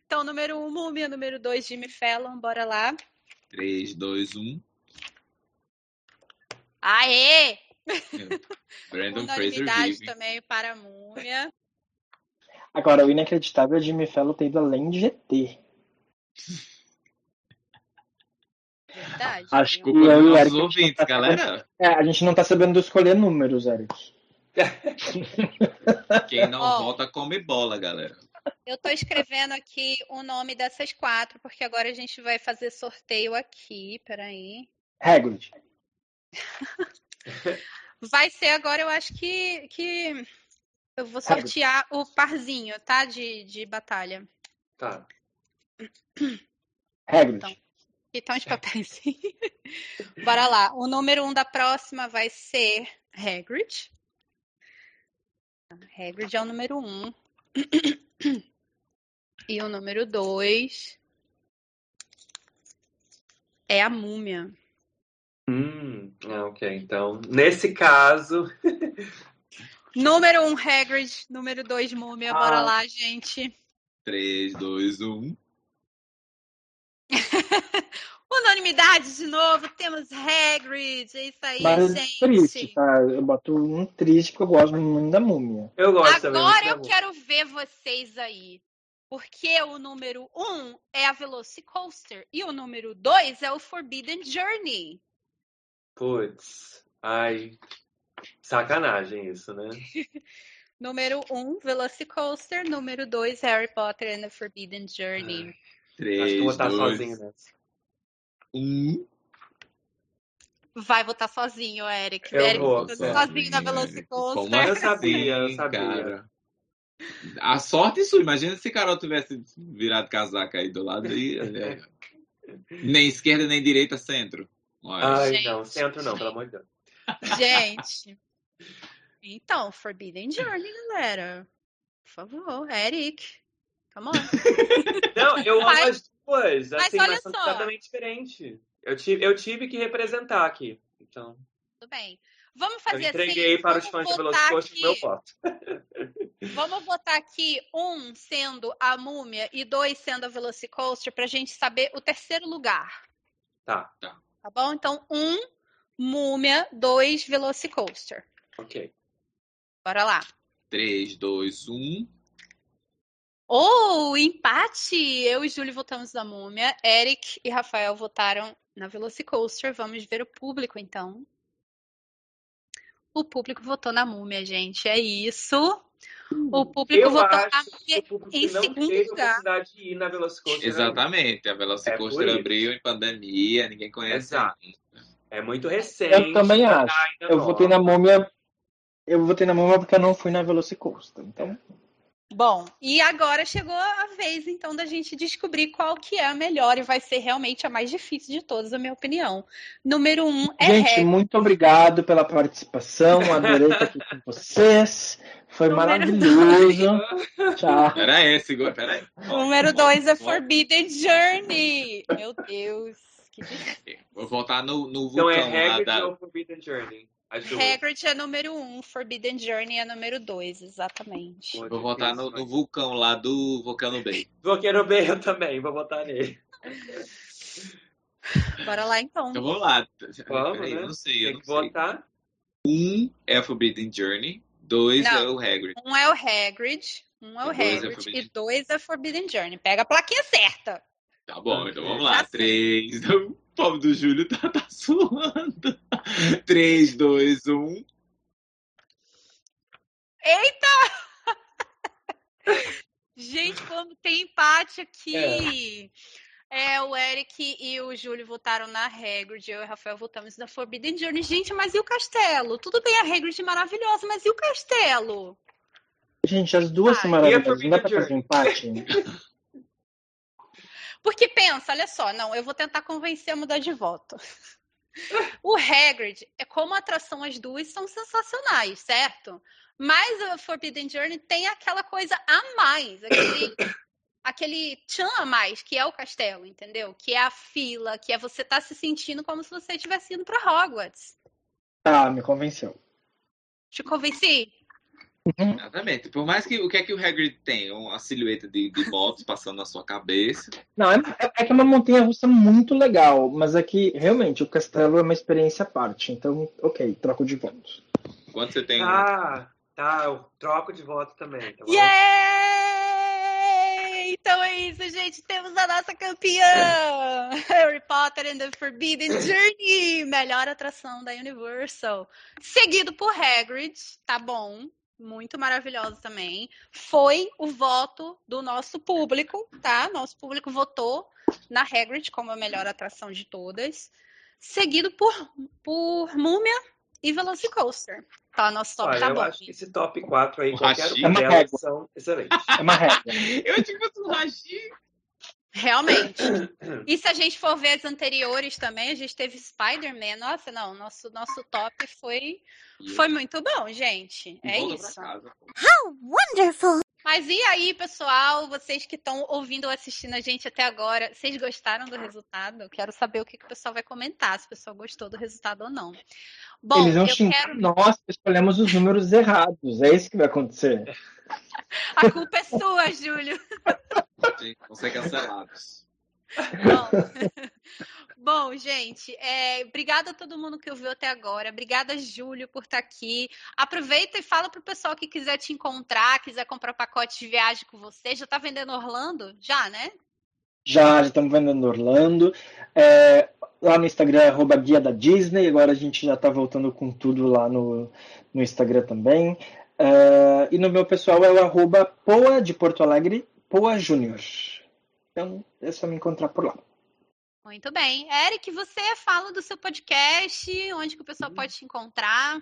Speaker 1: Então, número um, Múmia. Número dois, Jimmy Fallon. Bora lá.
Speaker 2: 3, 2, 1.
Speaker 1: Aê! [laughs]
Speaker 2: Brandon Fraser vive.
Speaker 1: também para a Múmia.
Speaker 4: Agora, o inacreditável é Jimmy Fallon ter ido além de GT.
Speaker 1: Verdade.
Speaker 4: Acho que e o Eric,
Speaker 2: ouvintes,
Speaker 4: tá-
Speaker 2: galera.
Speaker 4: É, a gente não tá sabendo escolher números, Eric. [laughs]
Speaker 2: Quem não
Speaker 1: Ó.
Speaker 2: vota come bola, galera.
Speaker 1: Eu tô escrevendo aqui o nome dessas quatro, porque agora a gente vai fazer sorteio aqui. Peraí.
Speaker 4: Hagrid. [laughs]
Speaker 1: Vai ser agora, eu acho que, que eu vou
Speaker 4: Hagrid.
Speaker 1: sortear o parzinho, tá? De, de batalha.
Speaker 3: Tá. [clears throat]
Speaker 4: Hagrid.
Speaker 1: Então. Então, de papéis. [laughs] Bora lá. O número um da próxima vai ser Hagrid. Hagrid é o número um. E o número dois é a múmia.
Speaker 3: Hum, ah, ok. Então, nesse caso, [laughs]
Speaker 1: Número um, Hagrid. Número dois, múmia. Bora
Speaker 3: Ah.
Speaker 1: lá, gente.
Speaker 2: 3, 2, 1.
Speaker 1: Unanimidade de novo. Temos Hagrid. É isso aí,
Speaker 4: Mas
Speaker 1: gente.
Speaker 4: triste, tá? Eu boto um triste porque eu gosto muito da múmia.
Speaker 3: eu gosto também.
Speaker 1: Agora eu quero ver vocês aí. Porque o número 1 um é a Velocicoaster e o número 2 é o Forbidden Journey.
Speaker 3: Putz, ai, sacanagem isso, né? [laughs]
Speaker 1: número 1, um, Velocicoaster. Número 2, Harry Potter and the Forbidden Journey.
Speaker 2: Três,
Speaker 3: Acho que eu vou estar
Speaker 2: dois,
Speaker 3: sozinho nessa.
Speaker 2: Um.
Speaker 1: Vai votar sozinho, Eric.
Speaker 3: Eu
Speaker 1: Eric
Speaker 3: vou,
Speaker 1: sozinho na
Speaker 2: Como
Speaker 1: Velocicoaster.
Speaker 3: Eu sabia, eu sabia.
Speaker 2: cara? A sorte sua. Imagina se Carol tivesse virado casaca aí do lado. Aí, [laughs] é, nem esquerda, nem direita, centro. Olha,
Speaker 3: Ai,
Speaker 1: Gente,
Speaker 3: não, centro não, pelo amor de Deus.
Speaker 1: Gente. [laughs] Então, Forbidden Journey, galera. Por favor, Eric. Come on.
Speaker 3: Não, eu amo as duas,
Speaker 1: mas
Speaker 3: assim,
Speaker 1: olha
Speaker 3: mas são
Speaker 1: só.
Speaker 3: completamente diferentes. Eu tive, eu tive que representar aqui. Então,
Speaker 1: Tudo bem. Vamos
Speaker 3: eu
Speaker 1: fazer
Speaker 3: entreguei
Speaker 1: assim.
Speaker 3: para os fãs de
Speaker 1: botar
Speaker 3: Velocicoaster o meu
Speaker 1: aqui-
Speaker 3: voto.
Speaker 1: Vamos botar aqui um sendo a múmia e dois sendo a Velocicoaster pra gente saber o terceiro lugar.
Speaker 3: Tá,
Speaker 1: Tá bom? Então, um múmia, dois Velocicoaster.
Speaker 3: ok.
Speaker 1: Bora lá.
Speaker 2: 3, 2, 1.
Speaker 1: Oh, empate! Eu e Júlio votamos na múmia. Eric e Rafael votaram na Velocicoaster. Vamos ver o público, então. O público votou na múmia, gente. É isso. O público
Speaker 3: Eu
Speaker 1: votou na múmia.
Speaker 3: o público
Speaker 1: em
Speaker 3: não
Speaker 1: segundo lugar.
Speaker 3: oportunidade de ir na Velocicoaster.
Speaker 2: Exatamente. A
Speaker 3: É
Speaker 2: Velocicoaster
Speaker 3: isso.
Speaker 2: abriu em pandemia, ninguém conhece.
Speaker 3: Exato. É muito recente.
Speaker 4: Eu também
Speaker 3: tá
Speaker 4: acho. Eu
Speaker 3: nova.
Speaker 4: votei na múmia. Eu votei na múmia porque eu não fui na Velocicoaster. Então,
Speaker 1: Bom, e agora chegou a vez, então, da gente descobrir qual que é a melhor e vai ser realmente a mais difícil de todas, na minha opinião. Número um é
Speaker 4: gente, muito obrigado pela participação. Adorei estar aqui com vocês. Foi
Speaker 1: Número
Speaker 4: maravilhoso. Tchau.
Speaker 2: Pera aí, segura, pera aí.
Speaker 1: Número dois é Forbidden Journey. Meu Deus, que.
Speaker 2: Vou voltar no, no
Speaker 3: Então
Speaker 2: vulcão
Speaker 3: é
Speaker 2: lá
Speaker 3: Hagrid
Speaker 2: da.
Speaker 3: ou Forbidden Journey? Duas.
Speaker 1: Hagrid é número um, Forbidden Journey é número dois, exatamente.
Speaker 2: Vou voltar no, no vulcão lá do Volcano Bay.
Speaker 3: Vou querer ver eu também, vou votar nele. [laughs]
Speaker 1: Bora lá, então.
Speaker 2: Então vamos lá.
Speaker 3: Vamos,
Speaker 2: Peraí,
Speaker 3: né?
Speaker 2: Eu não sei, eu
Speaker 3: Tem
Speaker 2: não
Speaker 3: que
Speaker 2: sei.
Speaker 3: votar.
Speaker 2: Um é Forbidden Journey, dois
Speaker 1: Não.
Speaker 2: é o Hagrid.
Speaker 1: Um é o Hagrid, um é o
Speaker 2: E dois é
Speaker 1: Hagrid
Speaker 2: Forbidden.
Speaker 1: e dois é Forbidden Journey. Pega a plaquinha certa.
Speaker 2: Tá bom, então vamos lá. Três. [laughs] O pobre do Júlio tá, tá suando. [laughs] Três, dois, um.
Speaker 1: Gente, como tem empate aqui. É. o Eric e o Júlio votaram na Hagrid, eu e o Rafael votamos na Forbidden Journey. Gente, mas e o castelo? Tudo bem, a Hagrid é maravilhosa, mas e o castelo?
Speaker 4: Gente, as duas
Speaker 1: Ah,
Speaker 4: são
Speaker 3: e
Speaker 4: maravilhosas. Não dá pra fazer um empate? [laughs]
Speaker 1: Porque pensa, olha só, não, eu vou tentar convencer a mudar de voto. O Hagrid é como atração, as duas são sensacionais, certo? Mas a Forbidden Journey tem aquela coisa a mais, aquele, aquele tchan a mais, que é o castelo, entendeu? Que é a fila, que é você estar se sentindo como se você estivesse indo para Hogwarts.
Speaker 4: Tá, me convenceu.
Speaker 1: Te convenci?
Speaker 2: Exatamente. Por mais que o que é que o Hagrid tem? Uma silhueta de, de motos passando na sua cabeça.
Speaker 4: Não, é, é que é uma montanha russa muito legal, mas é que realmente o castelo é uma experiência à parte. Então, ok, troco de votos.
Speaker 2: Quando você tem.
Speaker 3: Ah, tá. Eu troco de voto também. Tá bom?
Speaker 1: Yay! Então é isso, gente. Temos a nossa campeã! [laughs] Harry Potter and the Forbidden Journey! Melhor atração da Universal. Seguido por Hagrid, tá bom? Muito maravilhosa também. Foi o voto do nosso público, tá? Nosso público votou na Hagrid como a melhor atração de todas. Seguido por, por Múmia e Velocicoaster. Tá, nosso top
Speaker 3: Olha,
Speaker 1: tá
Speaker 3: eu
Speaker 1: bom.
Speaker 3: acho que esse top 4 aí,
Speaker 2: O
Speaker 3: qualquer uma
Speaker 4: É
Speaker 3: delas são excelentes.
Speaker 4: É uma regra.
Speaker 2: Eu achei que fosse um Rashi.
Speaker 1: Realmente. E se a gente for ver as anteriores também, a gente teve Spider-Man. Nossa, não, nosso, nosso top foi, foi muito bom, gente. É isso.
Speaker 2: pra casa.
Speaker 1: Mas e aí, pessoal, vocês que estão ouvindo ou assistindo a gente até agora, vocês gostaram do resultado? Eu quero saber o que, que o pessoal vai comentar, se o pessoal gostou do resultado ou não. Bom,
Speaker 4: Eles vão
Speaker 1: eu
Speaker 4: xingar
Speaker 1: quero.
Speaker 4: nós escolhemos os números errados. É isso que vai acontecer. [laughs]
Speaker 1: A culpa é sua, Júlio.
Speaker 2: Gente, Vão ser cancelados.
Speaker 1: Bom, Bom, gente, é, obrigada a todo mundo que ouviu até agora. Obrigada, Júlio, por estar aqui. Aproveita e fala para o pessoal que quiser te encontrar, quiser comprar pacote de viagem com você. Já está vendendo Orlando? Já, né?
Speaker 4: Já, já estamos vendendo Orlando. É, lá no Instagram, arroba Guia da Disney. Agora a gente já está voltando com tudo lá no, no Instagram também. É, e no meu pessoal é o arroba Poa de Porto Alegre, Poa Júnior. Então é só me encontrar por lá.
Speaker 1: Muito bem. Eric, você fala do seu podcast, onde que o pessoal pode te encontrar?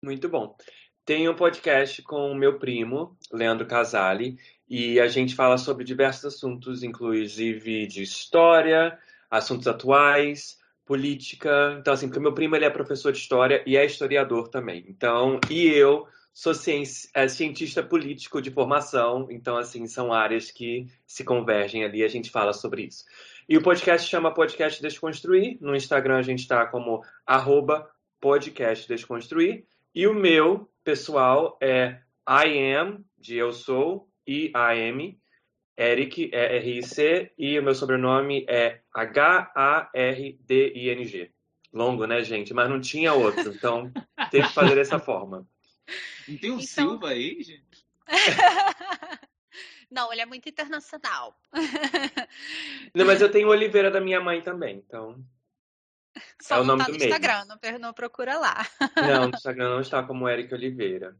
Speaker 3: Muito bom. Tenho um podcast com o meu primo, Leandro Casali, e a gente fala sobre diversos assuntos, inclusive de história, assuntos atuais, política. Então, assim, porque meu primo ele é professor de história e é historiador também. Então, e eu sou é, cientista político de formação. Então, assim, são áreas que se convergem ali. A gente fala sobre isso. E o podcast chama Podcast Desconstruir. No Instagram a gente está como arroba podcast Desconstruir. E o meu pessoal é I am, de eu sou, I-A-M, Eric, é R-I-C, e o meu sobrenome é H-A-R-D-I-N-G. Longo, né, gente? Mas não tinha outro, então teve que fazer dessa forma.
Speaker 2: Não tem um então... Silva aí, gente? [laughs]
Speaker 1: Não, ele é muito internacional. [laughs]
Speaker 3: Não, mas eu tenho Oliveira da minha mãe também, então. [laughs]
Speaker 1: Só é o nome tá no do Instagram, não, não procura lá.
Speaker 3: Não, no [laughs] Instagram não está como Eric Oliveira.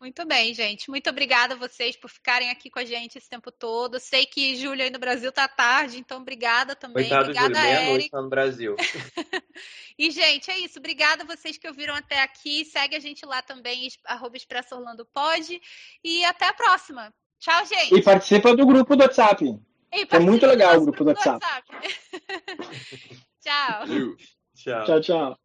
Speaker 1: Muito bem, gente. Muito obrigada a vocês por ficarem aqui com a gente esse tempo todo. Sei que Júlia aí no Brasil tá tarde, então obrigada também.
Speaker 3: Coitado,
Speaker 1: obrigada,
Speaker 3: Júlia, meia-noite tá no Brasil.
Speaker 1: e, gente, é isso. Obrigada a vocês que ouviram até aqui. Segue a gente lá também, arroba Expresso Orlando. E até a próxima. Tchau, gente.
Speaker 4: E participa do grupo do WhatsApp. É muito legal o grupo do WhatsApp.
Speaker 1: WhatsApp. [laughs] tchau.
Speaker 3: Tchau,
Speaker 4: tchau. tchau.